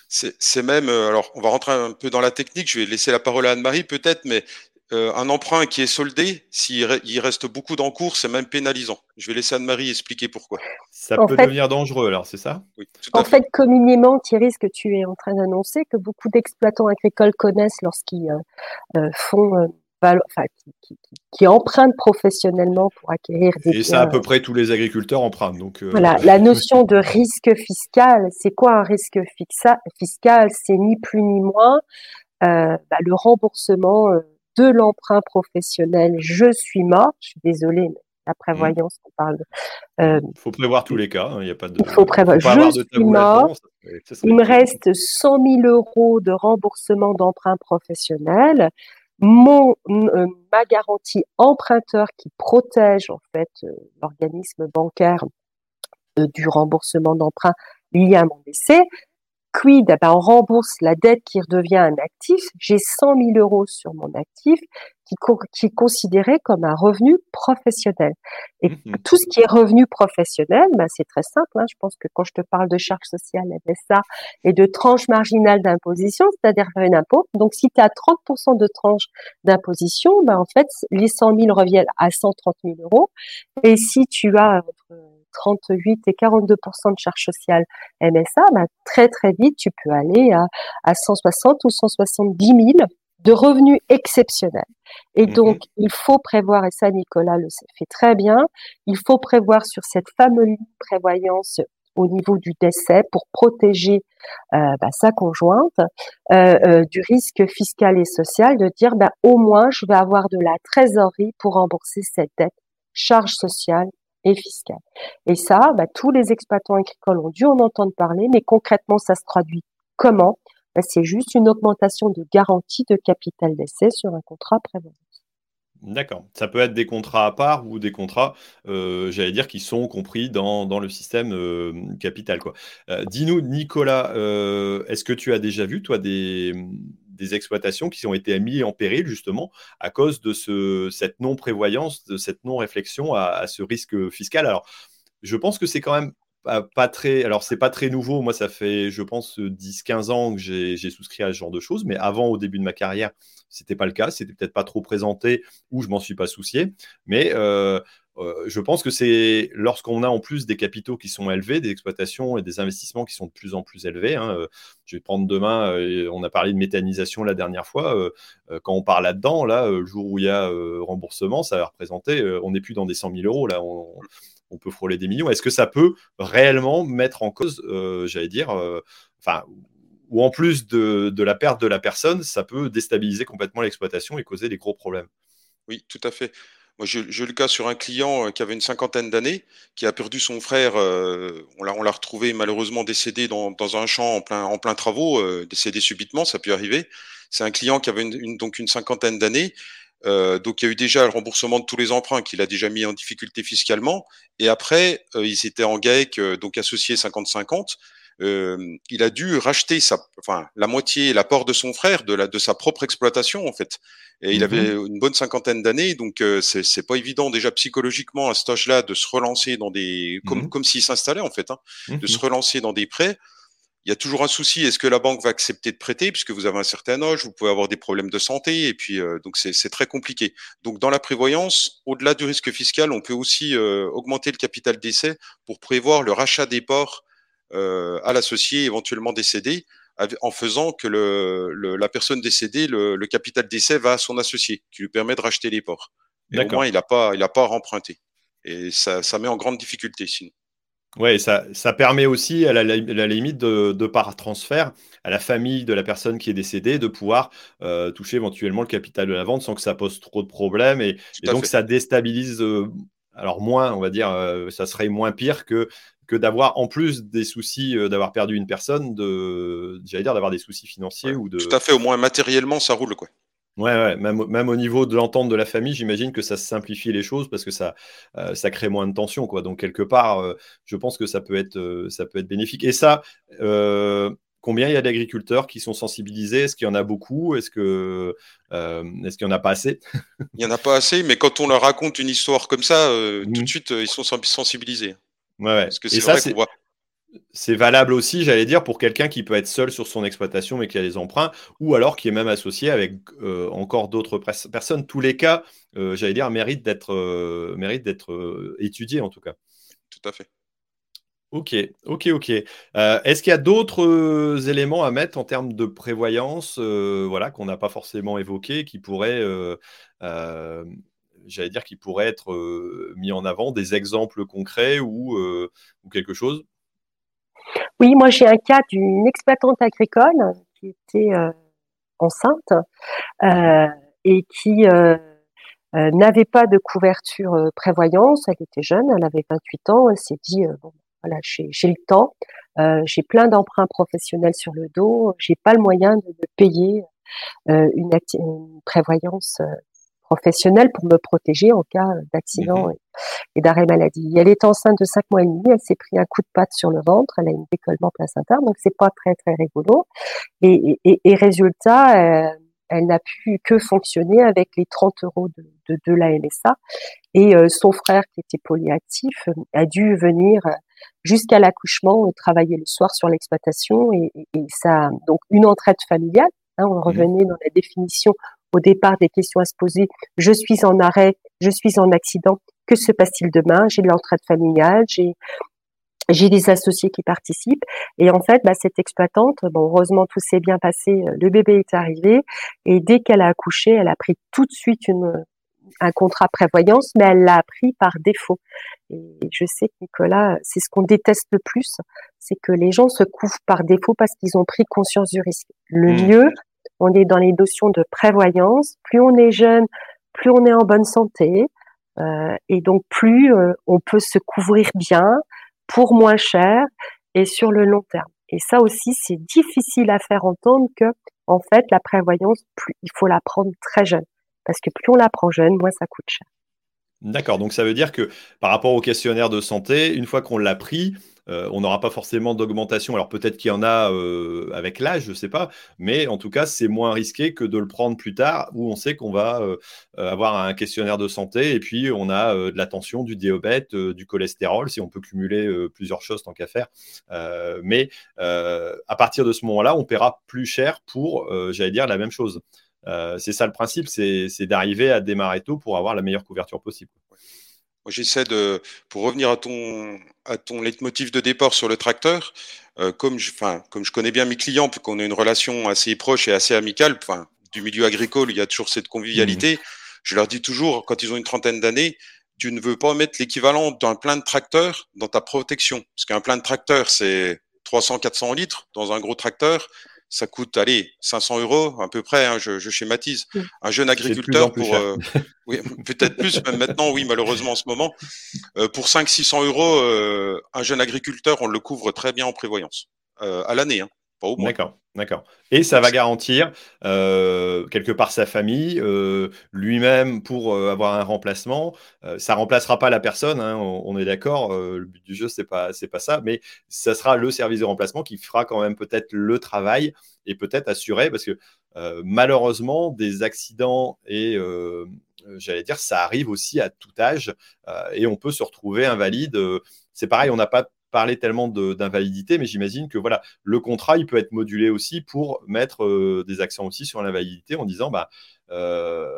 C'est même, alors on va rentrer un peu dans la technique, je vais laisser la parole à Anne-Marie peut-être, mais euh, un emprunt qui est soldé, s'il reste beaucoup d'encours, c'est même pénalisant. Je vais laisser Anne-Marie expliquer pourquoi. Ça peut devenir dangereux, alors, c'est ça? Oui, En fait, communément, Thierry, ce que tu es en train d'annoncer, que beaucoup d'exploitants agricoles connaissent lorsqu'ils euh, euh, font enfin, qui, empruntent professionnellement pour acquérir des Et ça, à peu près tous les agriculteurs empruntent. Donc, voilà, <laughs> la notion de risque fiscal, c'est quoi un risque fiscal? C'est ni plus ni moins bah, le remboursement de l'emprunt professionnel, je suis mort, je suis désolée, mais la prévoyance, on parle. Euh, il faut prévoir tous les cas, hein, il n'y a pas de. Il faut prévoir. Je suis mort, il me reste 100 000 euros de remboursement d'emprunt professionnel. Mon, euh, ma garantie emprunteur qui protège en fait euh, l'organisme bancaire du remboursement d'emprunt lié à mon décès, Quid eh ben, On rembourse la dette qui redevient un actif. J'ai 100 000 euros sur mon actif qui, qui est considéré comme un revenu professionnel. Et mmh tout ce qui est revenu professionnel, ben, c'est très simple. Hein. Je pense que quand je te parle de charges sociales, ça et de tranche marginale d'imposition, c'est-à-dire un impôt, donc si tu as 30% de tranche d'imposition, ben, en fait, les 100 000 reviennent à 130 000 euros. Et si tu as 38 et 42% de charges sociales MSA, bah, très très vite, tu peux aller à, à 160 ou 170 000 de revenus exceptionnels. Et mmh donc, il faut prévoir, et ça Nicolas le fait très bien, il faut prévoir sur cette fameuse prévoyance au niveau du décès pour protéger euh, bah, sa conjointe euh, euh, du risque fiscal et social, de dire bah, au moins je vais avoir de la trésorerie pour rembourser cette dette, charge sociale et fiscale. Et ça, bah, tous les exploitants agricoles ont dû en entendre parler, mais concrètement, ça se traduit comment? Bah, C'est juste une augmentation de garantie de capital d'essai sur un contrat prévoyance. D'accord. Ça peut être des contrats à part ou des contrats, euh, j'allais dire, qui sont compris dans, le système euh, capital. Euh, dis-nous, Nicolas, est-ce que tu as déjà vu, toi, des, des exploitations qui ont été mises en péril justement à cause de ce, cette non-prévoyance, de cette non-réflexion à, ce risque fiscal. Alors, je pense que c'est quand même pas, très. Alors, c'est pas très nouveau. Moi, ça fait, je pense, 10-15 ans que j'ai souscrit à ce genre de choses. Mais avant, au début de ma carrière, c'était pas le cas. C'était peut-être pas trop présenté ou je m'en suis pas soucié. Mais euh, euh, je pense que c'est lorsqu'on a en plus des capitaux qui sont élevés, des exploitations et des investissements qui sont de plus en plus élevés. Hein, euh, je vais prendre demain, euh, on a parlé de méthanisation la dernière fois. quand on parle là-dedans, là, le jour où il y a remboursement, ça va représenter, on n'est plus dans des 100 000 euros, là, on, peut frôler des millions. Est-ce que ça peut réellement mettre en cause, j'allais dire, ou en plus de la perte de la personne, ça peut déstabiliser complètement l'exploitation et causer des gros problèmes? Oui, tout à fait. Moi, j'ai eu le cas sur un client euh, qui avait une cinquantaine d'années, qui a perdu son frère. Euh, on l'a, retrouvé malheureusement décédé dans, un champ en plein, travaux, euh, décédé subitement, ça peut arriver. C'est un client qui avait une, donc une cinquantaine d'années. Euh, donc il y a eu déjà le remboursement de tous les emprunts qu'il a déjà mis en difficulté fiscalement. Et après, ils étaient en GAEC, donc associés 50-50 euh, il a dû racheter sa, enfin, la moitié, l'apport de son frère, de, la, de sa propre exploitation en fait. Et il avait mmh une bonne cinquantaine d'années, donc euh, c'est pas évident déjà psychologiquement à cet âge-là de se relancer dans des, comme, mmh comme s'il s'installait en fait, hein, de se mmh relancer dans des prêts. Il y a toujours un souci. Est-ce que la banque va accepter de prêter puisque vous avez un certain âge, vous pouvez avoir des problèmes de santé et puis euh, donc c'est très compliqué. Donc dans la prévoyance, au-delà du risque fiscal, on peut aussi euh, augmenter le capital d'essai pour prévoir le rachat des ports à l'associé éventuellement décédé, en faisant que le, la personne décédée, le, capital d'essai va à son associé, qui lui permet de racheter les ports. Et au moins, il n'a pas, il a pas à remprunter. Et ça, ça met en grande difficulté sinon. Oui, ça, ça permet aussi, à la, limite, de, de, par transfert à la famille de la personne qui est décédée de pouvoir euh, toucher éventuellement le capital de la vente sans que ça pose trop de problèmes. Et, donc, ça déstabilise, euh, alors moins, on va dire, ça serait moins pire que que d'avoir en plus des soucis euh, d'avoir perdu une personne, de, j'allais dire d'avoir des soucis financiers ou de. Tout à fait, au moins matériellement, ça roule quoi. Ouais, ouais même, même, au niveau de l'entente de la famille, j'imagine que ça simplifie les choses parce que ça, euh, ça crée moins de tension. Quoi. Donc, quelque part, euh, je pense que ça peut être, ça peut être bénéfique. Et ça, combien il y a d'agriculteurs qui sont sensibilisés? Est-ce qu'il y en a beaucoup? Est-ce que est-ce qu'il n'y en a pas assez? Il n'y en a pas assez, mais quand on leur raconte une histoire comme ça, tout de mmh. suite, ils sont sensibilisés. Ouais, Parce que c'est vrai qu'on voit. c'est valable aussi, j'allais dire, pour quelqu'un qui peut être seul sur son exploitation mais qui a des emprunts, ou alors qui est même associé avec euh, encore d'autres personnes. Tous les cas, euh, j'allais dire, méritent d'être euh, d'être étudiés en tout cas. Tout à fait. Ok, ok, ok. Est-ce qu'il y a d'autres éléments à mettre en termes de prévoyance, voilà, qu'on n'a pas forcément évoqué, qui pourraient, j'allais dire, qui pourraient être mis en avant, des exemples concrets ou, ou quelque chose? Oui, moi j'ai un cas d'une exploitante agricole qui était euh, enceinte euh, et qui euh, n'avait pas de couverture prévoyance. Elle était jeune, elle avait 28 ans. Elle s'est dit bon, voilà, j'ai le temps, j'ai plein d'emprunts professionnels sur le dos, j'ai pas le moyen de, payer une, prévoyance professionnelle pour me protéger en cas d'accident et, d'arrêt maladie. Elle est enceinte de cinq mois et demi, elle s'est pris un coup de patte sur le ventre, elle a une décollement placentaire, donc c'est pas très très rigolo. Et, et, résultat, euh, elle n'a pu que fonctionner avec les 30 euros de, de, de la MSA. Et euh, son frère, qui était polyactif, a dû venir jusqu'à l'accouchement travailler le soir sur l'exploitation. Et, et, ça, donc une entraide familiale. Hein, on mmh. revenait dans la définition au départ des questions à se poser. Je suis en arrêt, je suis en accident. Que se passe-t-il demain? J'ai de l'entraide familiale, j'ai j'ai des associés qui participent et en fait, bah, cette exploitante, bon, heureusement tout s'est bien passé, le bébé est arrivé et dès qu'elle a accouché, elle a pris tout de suite une, un contrat prévoyance, mais elle l'a pris par défaut. Et je sais que Nicolas, c'est ce qu'on déteste le plus, c'est que les gens se couvrent par défaut parce qu'ils ont pris conscience du risque. Le mmh. mieux, on est dans les notions de prévoyance. Plus on est jeune, plus on est en bonne santé, euh, et donc plus euh, on peut se couvrir bien pour moins cher et sur le long terme. Et ça aussi, c'est difficile à faire entendre que, en fait, la prévoyance, il faut la prendre très jeune, parce que plus on la prend jeune, moins ça coûte cher. D'accord, donc ça veut dire que par rapport au questionnaire de santé, une fois qu'on l'a pris, euh, on n'aura pas forcément d'augmentation. Alors peut-être qu'il y en a euh, avec l'âge, je ne sais pas, mais en tout cas, c'est moins risqué que de le prendre plus tard, où on sait qu'on va euh, avoir un questionnaire de santé et puis on a de la tension, du diabète, du cholestérol, si on peut cumuler plusieurs choses tant qu'à faire. mais à partir de ce moment-là, on paiera plus cher pour, j'allais dire, la même chose. C'est ça le principe, c'est d'arriver à démarrer tôt pour avoir la meilleure couverture possible j'essaie de, pour revenir à ton, à ton leitmotiv de départ sur le tracteur, euh, comme, je, comme je connais bien mes clients, qu'on a une relation assez proche et assez amicale, du milieu agricole, il y a toujours cette convivialité. Mmh. Je leur dis toujours, quand ils ont une trentaine d'années, tu ne veux pas mettre l'équivalent d'un plein de tracteur dans ta protection. Parce qu'un plein de tracteur, c'est 300, 400 litres. Dans un gros tracteur, ça coûte, allez, 500 euros à peu près, hein, je, je, schématise. Un jeune agriculteur pour, euh, oui, peut-être plus, même maintenant, oui, malheureusement en ce moment, euh, pour 500-600 euros, euh, un jeune agriculteur, on le couvre très bien en prévoyance, à l'année. Hein. D'accord, d'accord. Et ça va garantir euh, quelque part sa famille, euh, lui-même pour euh, avoir un remplacement. ça remplacera pas la personne, hein, on, est d'accord. le but du jeu c'est pas c'est pas ça, mais ça sera le service de remplacement qui fera quand même peut-être le travail et peut-être assurer parce que malheureusement des accidents et j'allais dire ça arrive aussi à tout âge et on peut se retrouver invalide. c'est pareil, on n'a pas parler tellement d'invalidité, mais j'imagine que voilà, le contrat, il peut être modulé aussi pour mettre euh, des accents aussi sur l'invalidité en disant, bah, euh,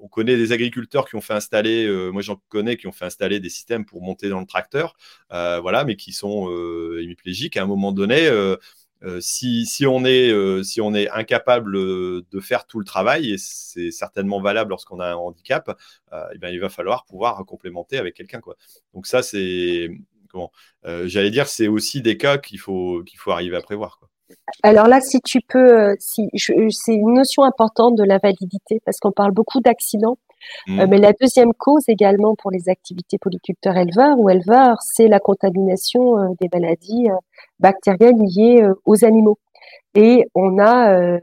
on connaît des agriculteurs qui ont fait installer, euh, moi j'en connais qui ont fait installer des systèmes pour monter dans le tracteur, voilà, mais qui sont hémiplégiques. À un moment donné, si, si, on est, si on est incapable de faire tout le travail, et c'est certainement valable lorsqu'on a un handicap, eh bien, il va falloir pouvoir complémenter avec quelqu'un. Donc ça, c'est euh, j'allais dire, c'est aussi des cas qu'il faut, qu'il faut arriver à prévoir. Alors là, si tu peux, euh, si, c'est une notion importante de la validité parce qu'on parle beaucoup d'accidents. Mmh. Euh, mais la deuxième cause également pour les activités polyculteurs-éleveurs ou éleveurs, c'est la contamination des maladies bactériennes liées aux animaux. Et on a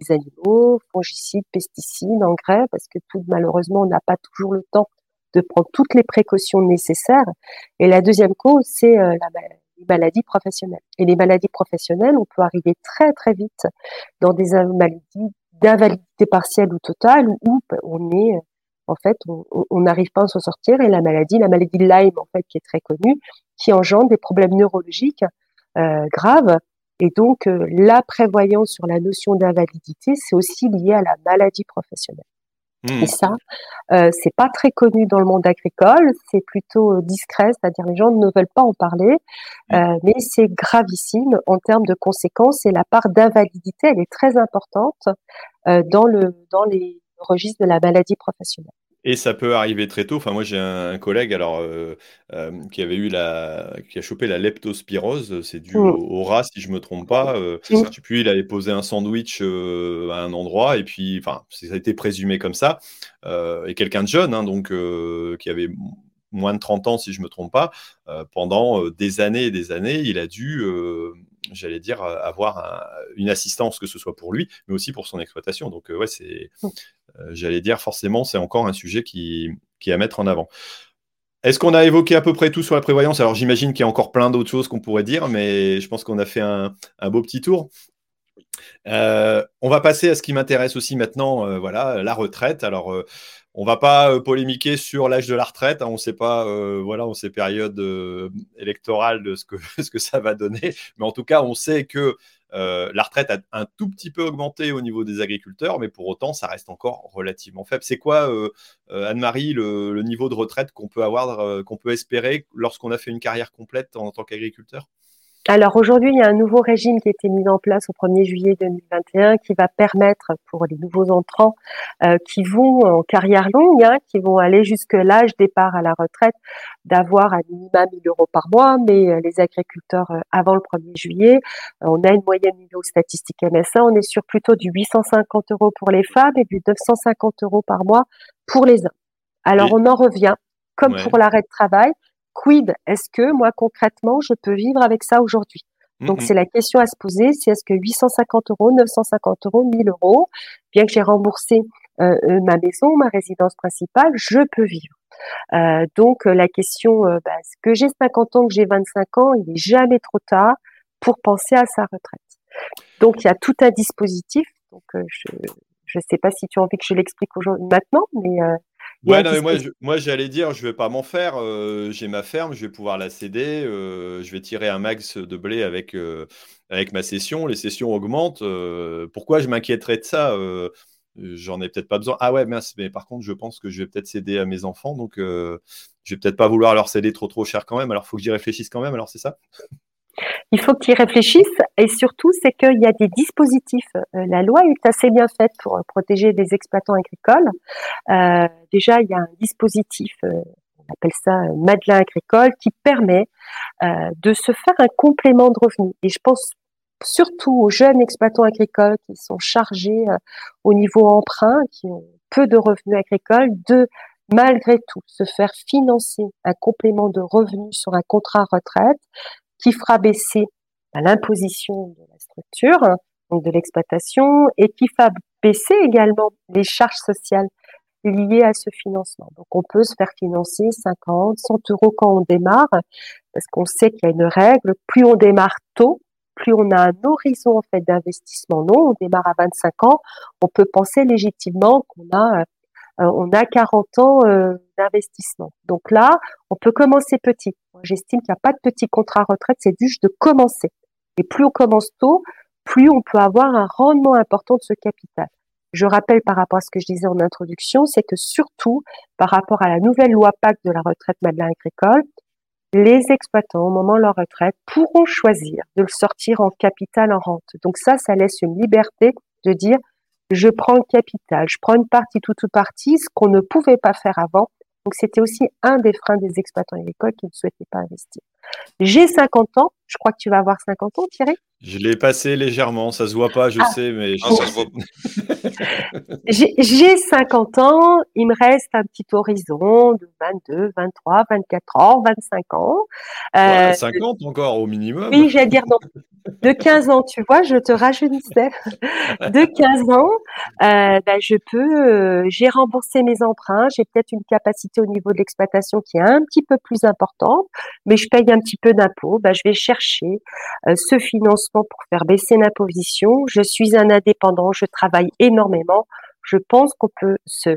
des animaux, fongicides, pesticides, engrais, parce que tout malheureusement, on n'a pas toujours le temps de prendre toutes les précautions nécessaires. Et la deuxième cause, c'est euh, les maladies professionnelles. Et les maladies professionnelles, on peut arriver très très vite dans des maladies d'invalidité partielle ou totale où on est en fait, on n'arrive pas à s'en sortir et la maladie, la maladie de Lyme, en fait, qui est très connue, qui engendre des problèmes neurologiques euh, graves. Et donc, euh, la prévoyance sur la notion d'invalidité, c'est aussi lié à la maladie professionnelle. Mmh. Et ça, euh, c'est pas très connu dans le monde agricole, c'est plutôt euh, discret, c'est-à-dire les gens ne veulent pas en parler, mmh. euh, mais c'est gravissime en termes de conséquences et la part d'invalidité, elle est très importante euh, dans le dans les registres de la maladie professionnelle. Et ça peut arriver très tôt. Enfin, moi, j'ai un, collègue alors euh, euh, qui avait eu la, qui a chopé la leptospirose. C'est dû mmh. au, rat, si je me trompe pas. Euh, mmh. Puis il avait posé un sandwich euh, à un endroit et puis, enfin, ça a été présumé comme ça. Et quelqu'un de jeune, hein, donc qui avait moins de 30 ans, si je me trompe pas, pendant des années et des années, il a dû j'allais dire, avoir une assistance, que ce soit pour lui, mais aussi pour son exploitation. Donc, ouais, c'est, mmh. j'allais dire, forcément, c'est encore un sujet qui, qui est à mettre en avant. Est-ce qu'on a évoqué à peu près tout sur la prévoyance? Alors, j'imagine qu'il y a encore plein d'autres choses qu'on pourrait dire, mais je pense qu'on a fait un, un beau petit tour. Euh, on va passer à ce qui m'intéresse aussi maintenant, euh, voilà, la retraite. Alors, euh, on va pas euh, polémiquer sur l'âge de la retraite. Hein. on ne sait pas, euh, voilà, on sait période euh, électorale de ce que, <laughs> ce que ça va donner. Mais en tout cas, on sait que la retraite a un tout petit peu augmenté au niveau des agriculteurs, mais pour autant, ça reste encore relativement faible. C'est quoi, Anne-Marie, le, niveau de retraite qu'on peut avoir, qu'on peut espérer lorsqu'on a fait une carrière complète en tant qu'agriculteur? Alors aujourd'hui, il y a un nouveau régime qui a été mis en place au 1er juillet 2021 qui va permettre pour les nouveaux entrants euh, qui vont en carrière longue, hein, qui vont aller jusque l'âge départ à la retraite, d'avoir un minimum 1000 euros par mois. Mais euh, les agriculteurs euh, avant le 1er juillet, on a une moyenne niveau statistique MSA, on est sur plutôt du 850 euros pour les femmes et du 950 euros par mois pour les hommes. Alors on en revient, comme pour l'arrêt de travail, quid Est-ce que moi concrètement, je peux vivre avec ça aujourd'hui? Donc, c'est la question à se poser, c'est est-ce que 850 euros, 950 euros, 1000 euros, bien que j'ai remboursé euh, euh, ma maison, ma résidence principale, je peux vivre. Euh, donc, la question, bah, est-ce que j'ai 50 ans, que j'ai 25 ans, il n'est jamais trop tard pour penser à sa retraite. Donc, il y a tout un dispositif. Donc, je ne sais pas si tu as envie que je l'explique aujourd'hui maintenant, mais Ouais, non, mais moi, moi j'allais dire, je vais pas m'en faire. Euh, j'ai ma ferme, je vais pouvoir la céder. Euh, je vais tirer un max de blé avec, euh, avec ma session. Les sessions augmentent. pourquoi je m'inquiéterais de ça J'en ai peut-être pas besoin. Ah ouais, mais par contre, je pense que je vais peut-être céder à mes enfants. Donc, je vais peut-être pas vouloir leur céder trop trop cher quand même. Alors, il faut que j'y réfléchisse quand même. Alors, c'est ça? Il faut qu'ils réfléchissent et surtout, c'est qu'il y a des dispositifs. Euh, la loi est assez bien faite pour protéger les exploitants agricoles. Euh, déjà, il y a un dispositif, euh, on appelle ça Madelin agricole, qui permet de se faire un complément de revenus. Et je pense surtout aux jeunes exploitants agricoles qui sont chargés au niveau emprunt, qui ont peu de revenus agricoles, de malgré tout se faire financer un complément de revenus sur un contrat retraite qui fera baisser bah, l'imposition de la structure, donc de l'exploitation, et qui fera baisser également les charges sociales liées à ce financement. Donc on peut se faire financer 50, 100 euros quand on démarre, parce qu'on sait qu'il y a une règle, plus on démarre tôt, plus on a un horizon en fait d'investissement long, on démarre à 25 ans, on peut penser légitimement qu'on a euh, on a 40 ans euh, d'investissement. Donc là, on peut commencer petit. J'estime qu'il n'y a pas de petit contrat retraite, c'est juste de commencer. Et plus on commence tôt, plus on peut avoir un rendement important de ce capital. Je rappelle par rapport à ce que je disais en introduction, c'est que surtout par rapport à la nouvelle loi PAC de la retraite Madeleine agricole, les exploitants, au moment de leur retraite, pourront choisir de le sortir en capital en rente. Donc ça, ça laisse une liberté de dire, je prends le capital, je prends une partie, toute ou partie, ce qu'on ne pouvait pas faire avant. Donc c'était aussi un des freins des exploitants agricoles qui ne souhaitaient pas investir. J'ai 50 ans, je crois que tu vas avoir 50 ans Thierry Je l'ai passé légèrement, ça se voit pas, je ah. sais, mais ah, ça se voit. <laughs> J'ai 50 ans, il me reste un petit horizon de 22, 23, 24 ans, 25 ans. Euh, 50 encore au minimum. Oui, j'allais dire non. De 15 ans, tu vois, je te rajeunissais. De 15 ans, euh, ben, je peux, euh, j'ai remboursé mes emprunts, j'ai peut-être une capacité au niveau de l'exploitation qui est un petit peu plus importante, mais je paye un petit peu d'impôts. Ben, je vais chercher euh, ce financement pour faire baisser l'imposition. Je suis un indépendant, je travaille énormément. Je pense qu'on peut se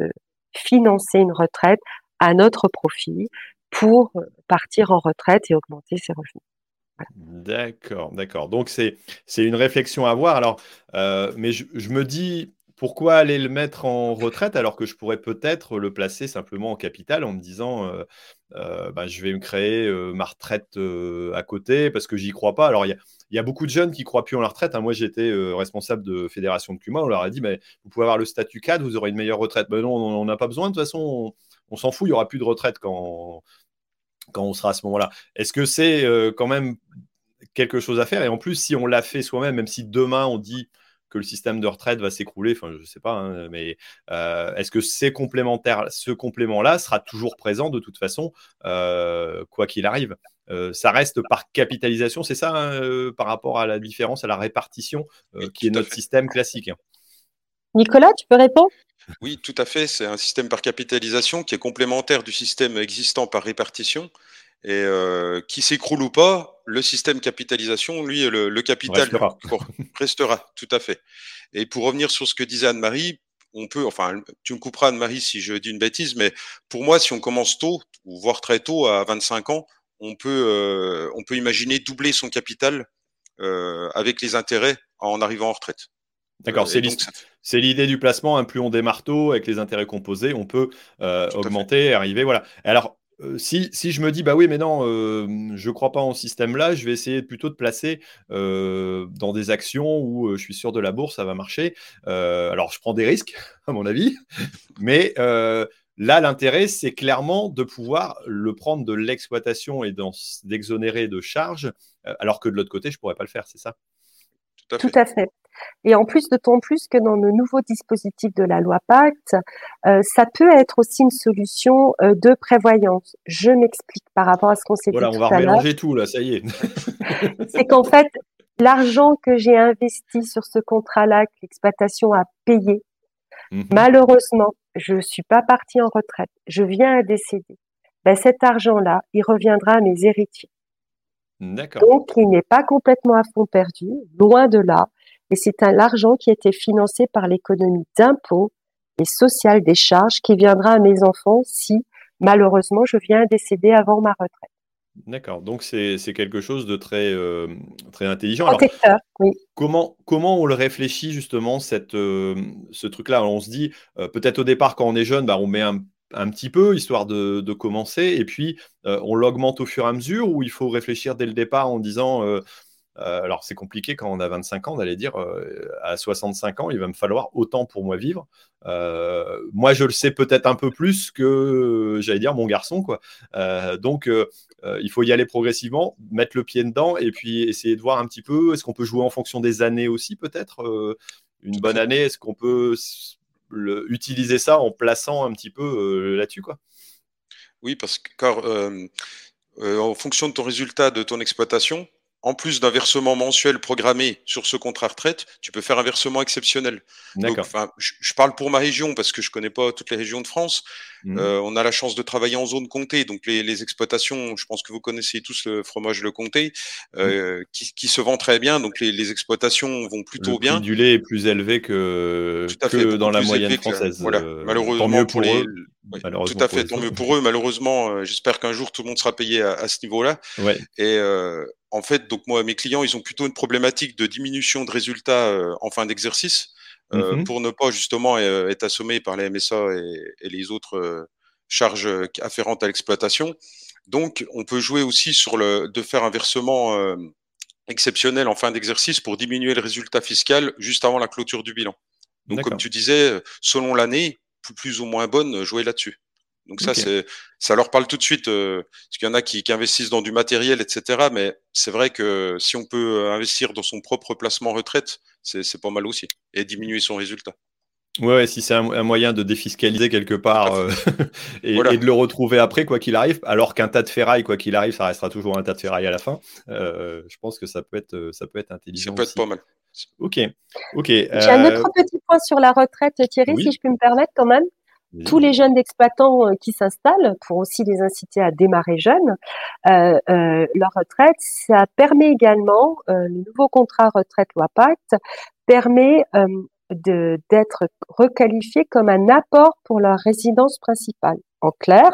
financer une retraite à notre profit pour partir en retraite et augmenter ses revenus. D'accord, d'accord. Donc c'est une réflexion à avoir. Alors, euh, mais je, me dis pourquoi aller le mettre en retraite alors que je pourrais peut-être le placer simplement en capital en me disant euh, euh, bah, je vais me créer ma retraite à côté parce que j'y crois pas. Alors il y a, beaucoup de jeunes qui croient plus en la retraite. Hein. Moi j'étais responsable de fédération de CUMA. On leur a dit mais vous pouvez avoir le statut cadre, vous aurez une meilleure retraite. Mais non, on n'a pas besoin. De toute façon, on, s'en fout. Il y aura plus de retraite quand on sera à ce moment-là. Est-ce que c'est euh, quand même quelque chose à faire? Et en plus, si on l'a fait soi-même, même si demain on dit que le système de retraite va s'écrouler, enfin je ne sais pas, hein, mais euh, est-ce que ces complémentaires, ce complément-là sera toujours présent de toute façon, euh, quoi qu'il arrive? Ça reste par capitalisation, c'est ça hein, par rapport à la différence, à la répartition qui est notre système classique? Hein. Nicolas, tu peux répondre? Oui, tout à fait. C'est un système par capitalisation qui est complémentaire du système existant par répartition. Et euh, qui s'écroule ou pas, le système capitalisation, lui, le, capital restera. restera. tout à fait. Et pour revenir sur ce que disait Anne-Marie, on peut, enfin, tu me couperas Anne-Marie si je dis une bêtise, mais pour moi, si on commence tôt, ou voire très tôt, à 25 ans, on peut, euh, on peut imaginer doubler son capital euh, avec les intérêts en arrivant en retraite. D'accord, c'est l'idée du placement. Hein, plus on démarre tôt avec les intérêts composés, on peut euh, augmenter, arriver. Voilà. Alors, euh, si, je me dis, bah oui, mais non, euh, je ne crois pas en ce système-là, je vais essayer plutôt de placer dans des actions où je suis sûr de la bourse, ça va marcher. alors, je prends des risques, <laughs> à mon avis, mais là, l'intérêt, c'est clairement de pouvoir le prendre de l'exploitation et d'exonérer de charges, alors que de l'autre côté, je ne pourrais pas le faire, c'est ça? Tout à fait. Et en plus, d'autant plus que dans le nouveau dispositif de la loi Pacte, euh, ça peut être aussi une solution euh, de prévoyance. Je m'explique par rapport à ce qu'on s'est dit. Voilà, on va mélanger tout là, ça y est. <laughs> C'est qu'en fait, l'argent que j'ai investi sur ce contrat-là, que l'exploitation a payé, mhm. malheureusement, je ne suis pas partie en retraite, je viens à décéder. Ben, cet argent-là, il reviendra à mes héritiers. Donc, il n'est pas complètement à fond perdu, loin de là et c'est un l'argent qui a été financé par l'économie d'impôts et sociale des charges qui viendra à mes enfants si malheureusement je viens décéder avant ma retraite. D'accord, donc c'est quelque chose de très, euh, très intelligent. Oui. Comment, comment on le réfléchit justement, cette, euh, ce truc-là? On se dit, euh, peut-être au départ quand on est jeune, bah, on met un, un petit peu, histoire de, commencer, et puis on l'augmente au fur et à mesure, ou il faut réfléchir dès le départ en disant, euh, alors c'est compliqué quand on a 25 ans d'aller dire euh, à 65 ans, il va me falloir autant pour moi vivre. Euh, moi, je le sais peut-être un peu plus que, j'allais dire, mon garçon. Quoi. donc, il faut y aller progressivement, mettre le pied dedans et puis essayer de voir un petit peu, est-ce qu'on peut jouer en fonction des années aussi peut-être Une bonne année, est-ce qu'on peut utiliser ça en plaçant un petit peu là-dessus quoi. Oui, parce que car, en fonction de ton résultat de ton exploitation, en plus d'un versement mensuel programmé sur ce contrat retraite, tu peux faire un versement exceptionnel. Donc, je, parle pour ma région parce que je connais pas toutes les régions de France. Mmh. Euh, on a la chance de travailler en zone comté, donc les, exploitations, je pense que vous connaissez tous le fromage Le Comté, euh, mmh. qui, se vend très bien. Donc les, exploitations vont plutôt bien. Le du lait est plus élevé que, dans la moyenne française. voilà. Euh, malheureusement mieux pour, eux. tout à fait, tant mieux pour eux. Malheureusement, j'espère qu'un jour tout le monde sera payé à, ce niveau-là. Ouais. Et en fait, donc moi, mes clients, ils ont plutôt une problématique de diminution de résultats euh, en fin d'exercice euh, mmh pour ne pas justement euh, être assommés par les MSA et, les autres charges afférentes à l'exploitation. Donc, on peut jouer aussi sur le de faire un versement exceptionnel en fin d'exercice pour diminuer le résultat fiscal juste avant la clôture du bilan. Donc, comme tu disais, selon l'année, plus ou moins bonne, jouer là-dessus. Donc ça, c'est, ça leur parle tout de suite, euh, parce qu'il y en a qui, investissent dans du matériel, etc. Mais c'est vrai que si on peut euh, investir dans son propre placement retraite, c'est pas mal aussi, et diminuer son résultat. Ouais, si c'est un, moyen de défiscaliser quelque part euh, <laughs> et, de le retrouver après, quoi qu'il arrive, alors qu'un tas de ferraille, quoi qu'il arrive, ça restera toujours un tas de ferraille à la fin. je pense que ça peut être, ça peut être intelligent. Ça peut être pas mal. Ok, ok. J'ai un autre petit point sur la retraite, Thierry, si je peux me permettre quand même tous les jeunes exploitants euh, qui s'installent, pour aussi les inciter à démarrer jeunes, euh, euh, leur retraite, ça permet également, le nouveau contrat retraite loi Pacte, permet d'être requalifiés comme un apport pour leur résidence principale. En clair,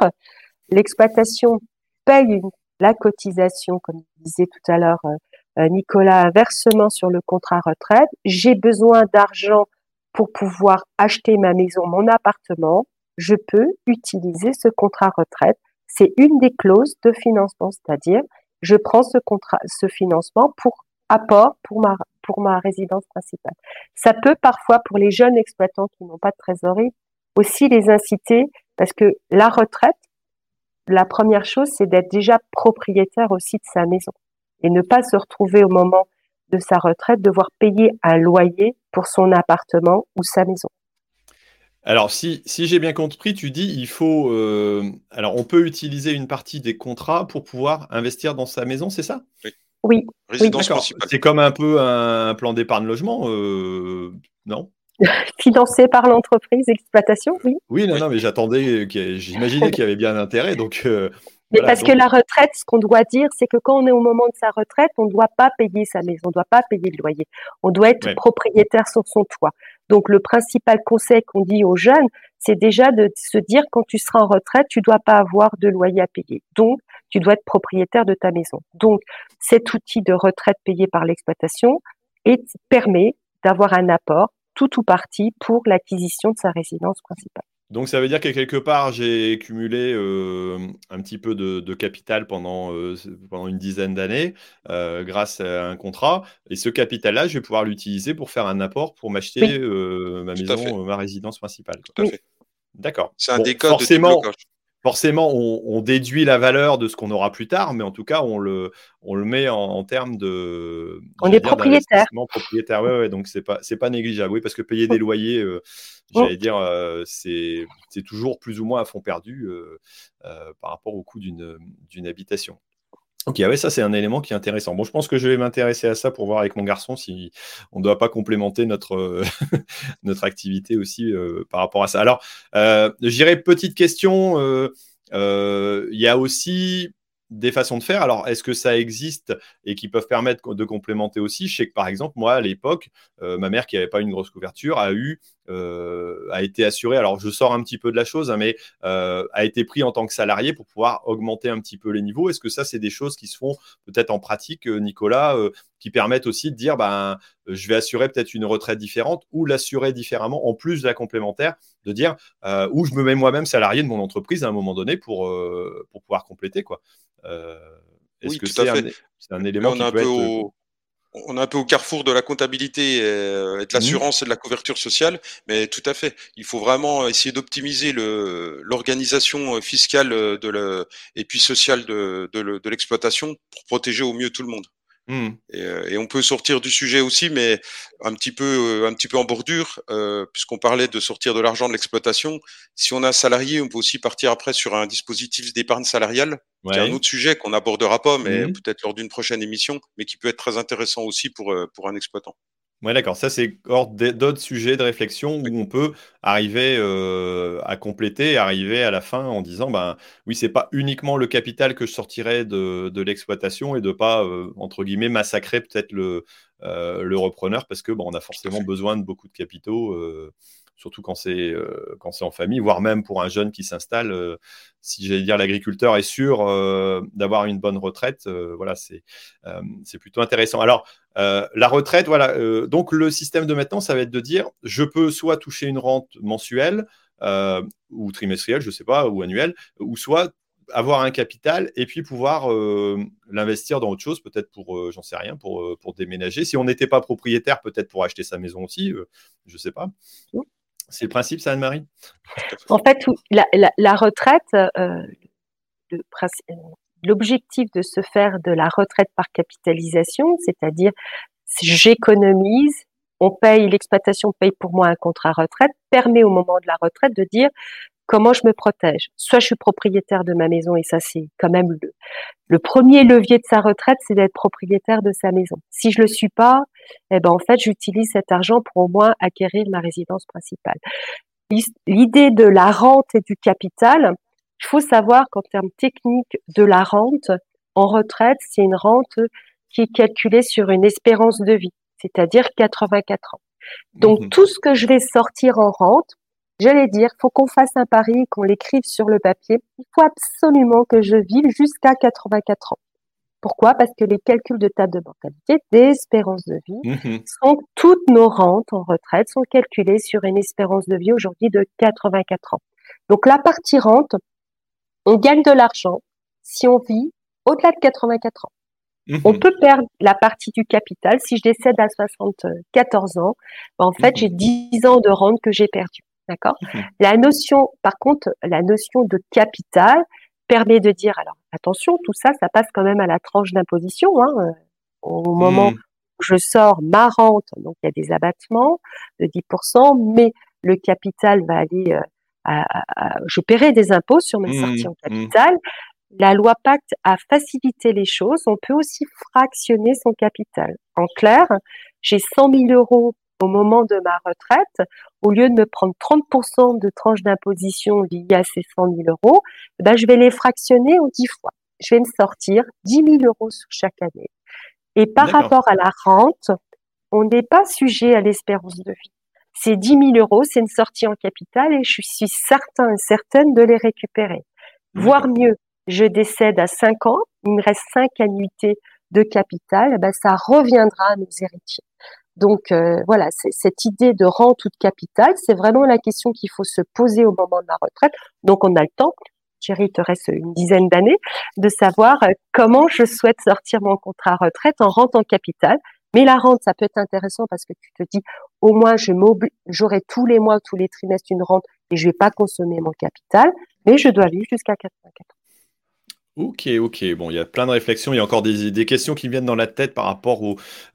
l'exploitation paye la cotisation, comme disait tout à l'heure Nicolas, versement sur le contrat retraite. J'ai besoin d'argent pour pouvoir acheter ma maison, mon appartement. Je peux utiliser ce contrat retraite. C'est une des clauses de financement, c'est-à-dire je prends ce contrat, ce financement pour apport pour ma, pour ma résidence principale. Ça peut parfois, pour les jeunes exploitants qui n'ont pas de trésorerie, aussi les inciter, parce que la retraite, la première chose, c'est d'être déjà propriétaire aussi de sa maison et ne pas se retrouver au moment de sa retraite devoir payer un loyer pour son appartement ou sa maison. Alors, si, si j'ai bien compris, tu dis il faut. Euh, alors, on peut utiliser une partie des contrats pour pouvoir investir dans sa maison, c'est ça? Oui. Oui. C'est comme un peu un plan d'épargne logement, euh, non? <laughs> Financé par l'entreprise exploitation, oui. Oui, non, non, mais j'attendais, j'imaginais qu'il y avait bien intérêt, donc. Euh, mais parce que la retraite, ce qu'on doit dire, c'est que quand on est au moment de sa retraite, on ne doit pas payer sa maison, on ne doit pas payer le loyer. On doit être propriétaire sur son toit. Donc le principal conseil qu'on dit aux jeunes, c'est déjà de se dire quand tu seras en retraite, tu dois pas avoir de loyer à payer. Donc tu dois être propriétaire de ta maison. Donc cet outil de retraite payé par l'exploitation permet d'avoir un apport tout ou partie pour l'acquisition de sa résidence principale. Donc ça veut dire que quelque part, j'ai cumulé euh, un petit peu de, capital pendant, euh, pendant une dizaine d'années euh, grâce à un contrat. Et ce capital-là, je vais pouvoir l'utiliser pour faire un apport pour m'acheter ma maison, ma résidence principale. Tout à fait. D'accord. C'est un des forcément, forcément, on, déduit la valeur de ce qu'on aura plus tard, mais en tout cas, on le, on le met en, termes de. On est propriétaire. Propriétaire, ouais, ouais, donc c'est pas, c'est pas négligeable. Oui, parce que payer des loyers, euh, j'allais dire, euh, c'est, toujours plus ou moins à fond perdu euh, par rapport au coût d'une, d'une habitation. Ok, ouais, ça c'est un élément qui est intéressant. Bon, je pense que je vais m'intéresser à ça pour voir avec mon garçon si on ne doit pas complémenter notre, <laughs> notre activité aussi euh, par rapport à ça. Alors, euh, j'irai petite question. Euh, euh, il y a aussi des façons de faire. Alors, est-ce que ça existe et qui peuvent permettre de complémenter aussi? Je sais que par exemple, moi, à l'époque, euh, ma mère qui n'avait pas une grosse couverture a eu, euh, a été assurée. Alors, je sors un petit peu de la chose, hein, mais euh, a été pris en tant que salarié pour pouvoir augmenter un petit peu les niveaux. Est-ce que ça, c'est des choses qui se font peut-être en pratique, Nicolas, qui permettent aussi de dire, ben, je vais assurer peut-être une retraite différente ou l'assurer différemment en plus de la complémentaire, de dire, ou je me mets moi-même salarié de mon entreprise à un moment donné pour, pour pouvoir compléter, quoi. Euh, est-ce que c'est un, élément on qui peut être... Au, on est un peu au carrefour de la comptabilité et, euh, de mmh l'assurance et de la couverture sociale, mais tout à fait. Il faut vraiment essayer d'optimiser l'organisation fiscale de le, et puis sociale de, de l'exploitation pour protéger au mieux tout le monde. Mmh. Euh, et, on peut sortir du sujet aussi, mais un petit peu, euh, un petit peu en bordure, euh, puisqu'on parlait de sortir de l'argent de l'exploitation. Si on a un salarié, on peut aussi partir après sur un dispositif d'épargne salariale, qui est un autre sujet qu'on n'abordera pas, mais mmh. peut-être lors d'une prochaine émission, mais qui peut être très intéressant aussi pour, pour un exploitant. Oui, d'accord. Ça, c'est hors d'autres sujets de réflexion où on peut arriver euh, à compléter, arriver à la fin en disant, ben oui, c'est pas uniquement le capital que je sortirais de, de l'exploitation et de pas, euh, entre guillemets, massacrer peut-être le, euh, le repreneur parce que bon, on a forcément besoin de beaucoup de capitaux surtout quand c'est euh, quand c'est en famille, voire même pour un jeune qui s'installe. Euh, si j'allais dire l'agriculteur est sûr euh, d'avoir une bonne retraite, voilà, c'est plutôt intéressant. Alors la retraite, voilà, donc le système de maintenant, ça va être de dire, je peux soit toucher une rente mensuelle ou trimestrielle, je sais pas, ou annuelle, ou soit avoir un capital et puis pouvoir l'investir dans autre chose, peut-être pour, j'en sais rien, pour, pour déménager. Si on n'était pas propriétaire, peut-être pour acheter sa maison aussi, je ne sais pas. C'est le principe, ça, Anne-Marie? En fait, la, retraite, euh, l'objectif de se faire de la retraite par capitalisation, c'est-à-dire j'économise, on paye, l'exploitation paye pour moi un contrat retraite, permet au moment de la retraite de dire comment je me protège. Soit je suis propriétaire de ma maison et ça c'est quand même le, le, premier levier de sa retraite, c'est d'être propriétaire de sa maison. Si je le suis pas, eh ben en fait j'utilise cet argent pour au moins acquérir ma résidence principale. L'idée de la rente et du capital, il faut savoir qu'en termes techniques de la rente en retraite, c'est une rente qui est calculée sur une espérance de vie, c'est-à-dire 84 ans. Donc mhm. tout ce que je vais sortir en rente, j'allais dire, faut qu'on fasse un pari, qu'on l'écrive sur le papier. Il faut absolument que je vive jusqu'à 84 ans. Pourquoi? Parce que les calculs de table de mortalité, d'espérance de vie, mhm. sont toutes nos rentes en retraite sont calculées sur une espérance de vie aujourd'hui de 84 ans. Donc la partie rente, on gagne de l'argent si on vit au-delà de 84 ans. Mhm. On peut perdre la partie du capital. Si je décède à 74 ans, ben, en fait, j'ai 10 ans de rente que j'ai perdu. D'accord? Mhm. La notion, par contre, la notion de capital permet de dire, alors attention, tout ça, ça passe quand même à la tranche d'imposition. Hein, euh, au moment mhm. où je sors ma rente, donc il y a des abattements de 10%, mais le capital va aller, euh, à, je paierai des impôts sur mes sorties en capital. La loi Pacte a facilité les choses. On peut aussi fractionner son capital. En clair, j'ai 100 000 euros au moment de ma retraite. Au lieu de me prendre 30% de tranche d'imposition liée à ces 100 000 euros, ben, je vais les fractionner en 10 fois. Je vais me sortir 10 000 euros sur chaque année. Et par rapport à la rente, on n'est pas sujet à l'espérance de vie. Ces 10 000 euros, c'est une sortie en capital et je suis certain et certaine de les récupérer. Voire mieux, je décède à 5 ans, il me reste 5 annuités de capital, ben ça reviendra à mes héritiers. Donc euh, voilà, cette idée de rente ou de capital, c'est vraiment la question qu'il faut se poser au moment de la retraite. Donc on a le temps, Thierry, il te reste une dizaine d'années, de savoir euh, comment je souhaite sortir mon contrat retraite en rente en capital. Mais la rente, ça peut être intéressant parce que tu te dis, au moins, je j'aurai tous les mois, tous les trimestres une rente et je vais pas consommer mon capital, mais je dois vivre jusqu'à 84 ans. Ok, ok. Bon, il y a plein de réflexions. Il y a encore des, questions qui viennent dans la tête par rapport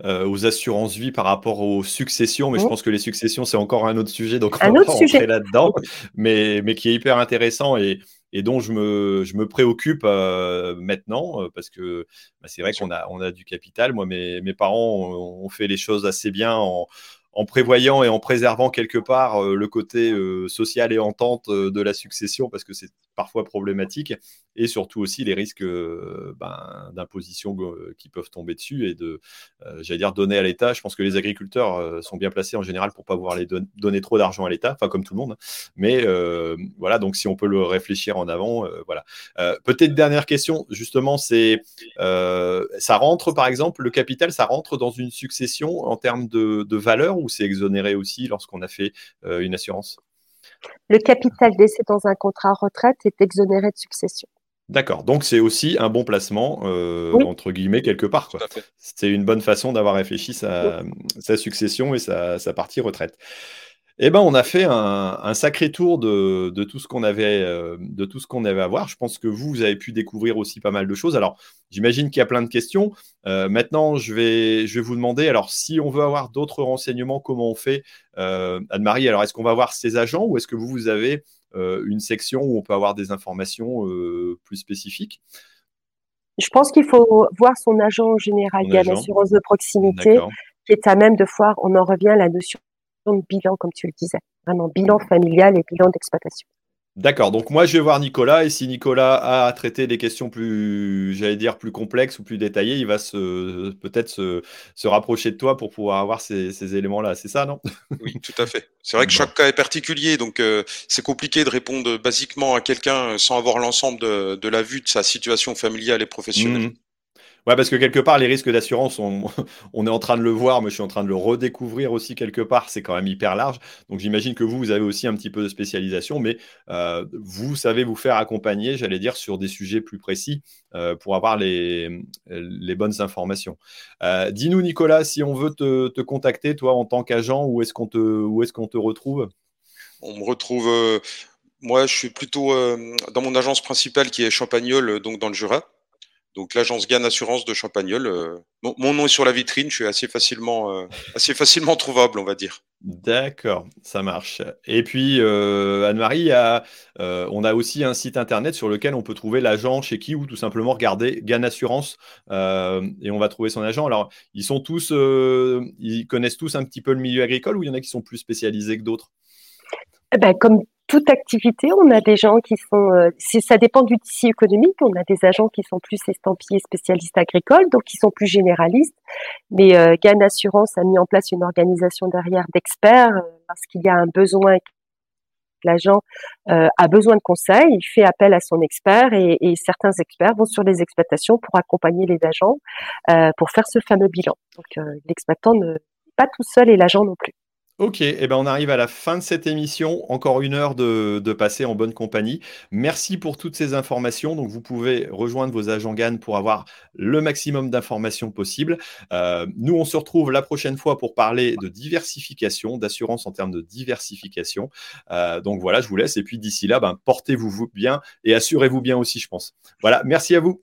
euh, aux, assurances vie, par rapport aux successions. Mais je mmh. pense que les successions, c'est encore un autre sujet. Donc, on va pas rentrer là-dedans. <laughs> Mais, mais qui est hyper intéressant et, dont je me, je me préoccupe euh, maintenant euh, parce que bah, c'est vrai qu'on a, on a du capital. Moi, mes, mes parents ont fait les choses assez bien en, en prévoyant et en préservant quelque part le côté social et entente de la succession parce que c'est parfois problématique et surtout aussi les risques euh, ben, d'imposition euh, qui peuvent tomber dessus et de, euh, j'allais dire, donner à l'État. Je pense que les agriculteurs sont bien placés en général pour pas pouvoir les donner trop d'argent à l'État, enfin comme tout le monde. Mais voilà, donc si on peut le réfléchir en avant, voilà. Peut-être dernière question, justement, c'est ça rentre par exemple, le capital, ça rentre dans une succession en termes de, valeur c'est exonéré aussi lorsqu'on a fait une assurance? Le capital décès dans un contrat retraite est exonéré de succession. D'accord, donc c'est aussi un bon placement, euh, entre guillemets, quelque part. C'est une bonne façon d'avoir réfléchi sa, succession et sa, partie retraite. Eh ben, on a fait un, sacré tour de, tout ce qu'on avait, euh, de tout ce qu'on avait à voir. Je pense que vous, vous avez pu découvrir aussi pas mal de choses. Alors, j'imagine qu'il y a plein de questions. Euh, maintenant, je vais, je vais vous demander. Alors, si on veut avoir d'autres renseignements, comment on fait, Anne-Marie Alors, est-ce qu'on va voir ses agents ou est-ce que vous, vous avez euh, une section où on peut avoir des informations euh, plus spécifiques? Je pense qu'il faut voir son agent général. Il y a l'assurance de proximité qui est à même de voir, on en revient à la notion de bilan, comme tu le disais, vraiment bilan familial et bilan d'exploitation. D'accord, donc moi je vais voir Nicolas et si Nicolas a traité des questions plus, j'allais dire, plus complexes ou plus détaillées, il va se peut-être se, rapprocher de toi pour pouvoir avoir ces, éléments-là. C'est ça, non? Oui, tout à fait. C'est vrai que chaque cas est particulier, donc euh, c'est compliqué de répondre basiquement à quelqu'un sans avoir l'ensemble de, la vue de sa situation familiale et professionnelle. Mmh. Ouais, parce que quelque part, les risques d'assurance, <laughs> on, est en train de le voir, mais je suis en train de le redécouvrir aussi quelque part. C'est quand même hyper large. Donc j'imagine que vous, vous avez aussi un petit peu de spécialisation, mais euh, vous savez vous faire accompagner, j'allais dire, sur des sujets plus précis euh, pour avoir les, bonnes informations. Euh, dis-nous, Nicolas, si on veut te, te contacter, toi, en tant qu'agent, où est-ce qu'on te, où est-ce qu'on te retrouve? On me retrouve. moi, je suis plutôt dans mon agence principale qui est Champagnol, donc dans le Jura. Donc l'agence Gann Assurance de Champagnol. Euh, mon, nom est sur la vitrine, je suis assez facilement, euh, assez facilement trouvable, on va dire. D'accord, ça marche. Et puis euh, Anne-Marie, on a aussi un site internet sur lequel on peut trouver l'agent chez qui ou tout simplement regarder Gann Assurance et on va trouver son agent. Alors ils sont tous, ils connaissent tous un petit peu le milieu agricole ou il y en a qui sont plus spécialisés que d'autres? Eh ben, comme toute activité. On a des gens qui sont, euh, ça dépend du tissu économique. On a des agents qui sont plus estampillés spécialistes agricoles, donc qui sont plus généralistes. Mais euh, Assurance a mis en place une organisation derrière d'experts euh, parce qu'il y a un besoin. L'agent euh, a besoin de conseils, il fait appel à son expert et, et, certains experts vont sur les exploitations pour accompagner les agents pour faire ce fameux bilan. Donc l'exploitant n'est pas tout seul et l'agent non plus. Ok, eh ben on arrive à la fin de cette émission. Encore une heure de, passer en bonne compagnie. Merci pour toutes ces informations. Donc, vous pouvez rejoindre vos agents GAN pour avoir le maximum d'informations possibles. Euh, nous, on se retrouve la prochaine fois pour parler de diversification, d'assurance en termes de diversification. Euh, donc voilà, je vous laisse. Et puis d'ici là, ben, portez-vous bien et assurez-vous bien aussi, je pense. Voilà, merci à vous.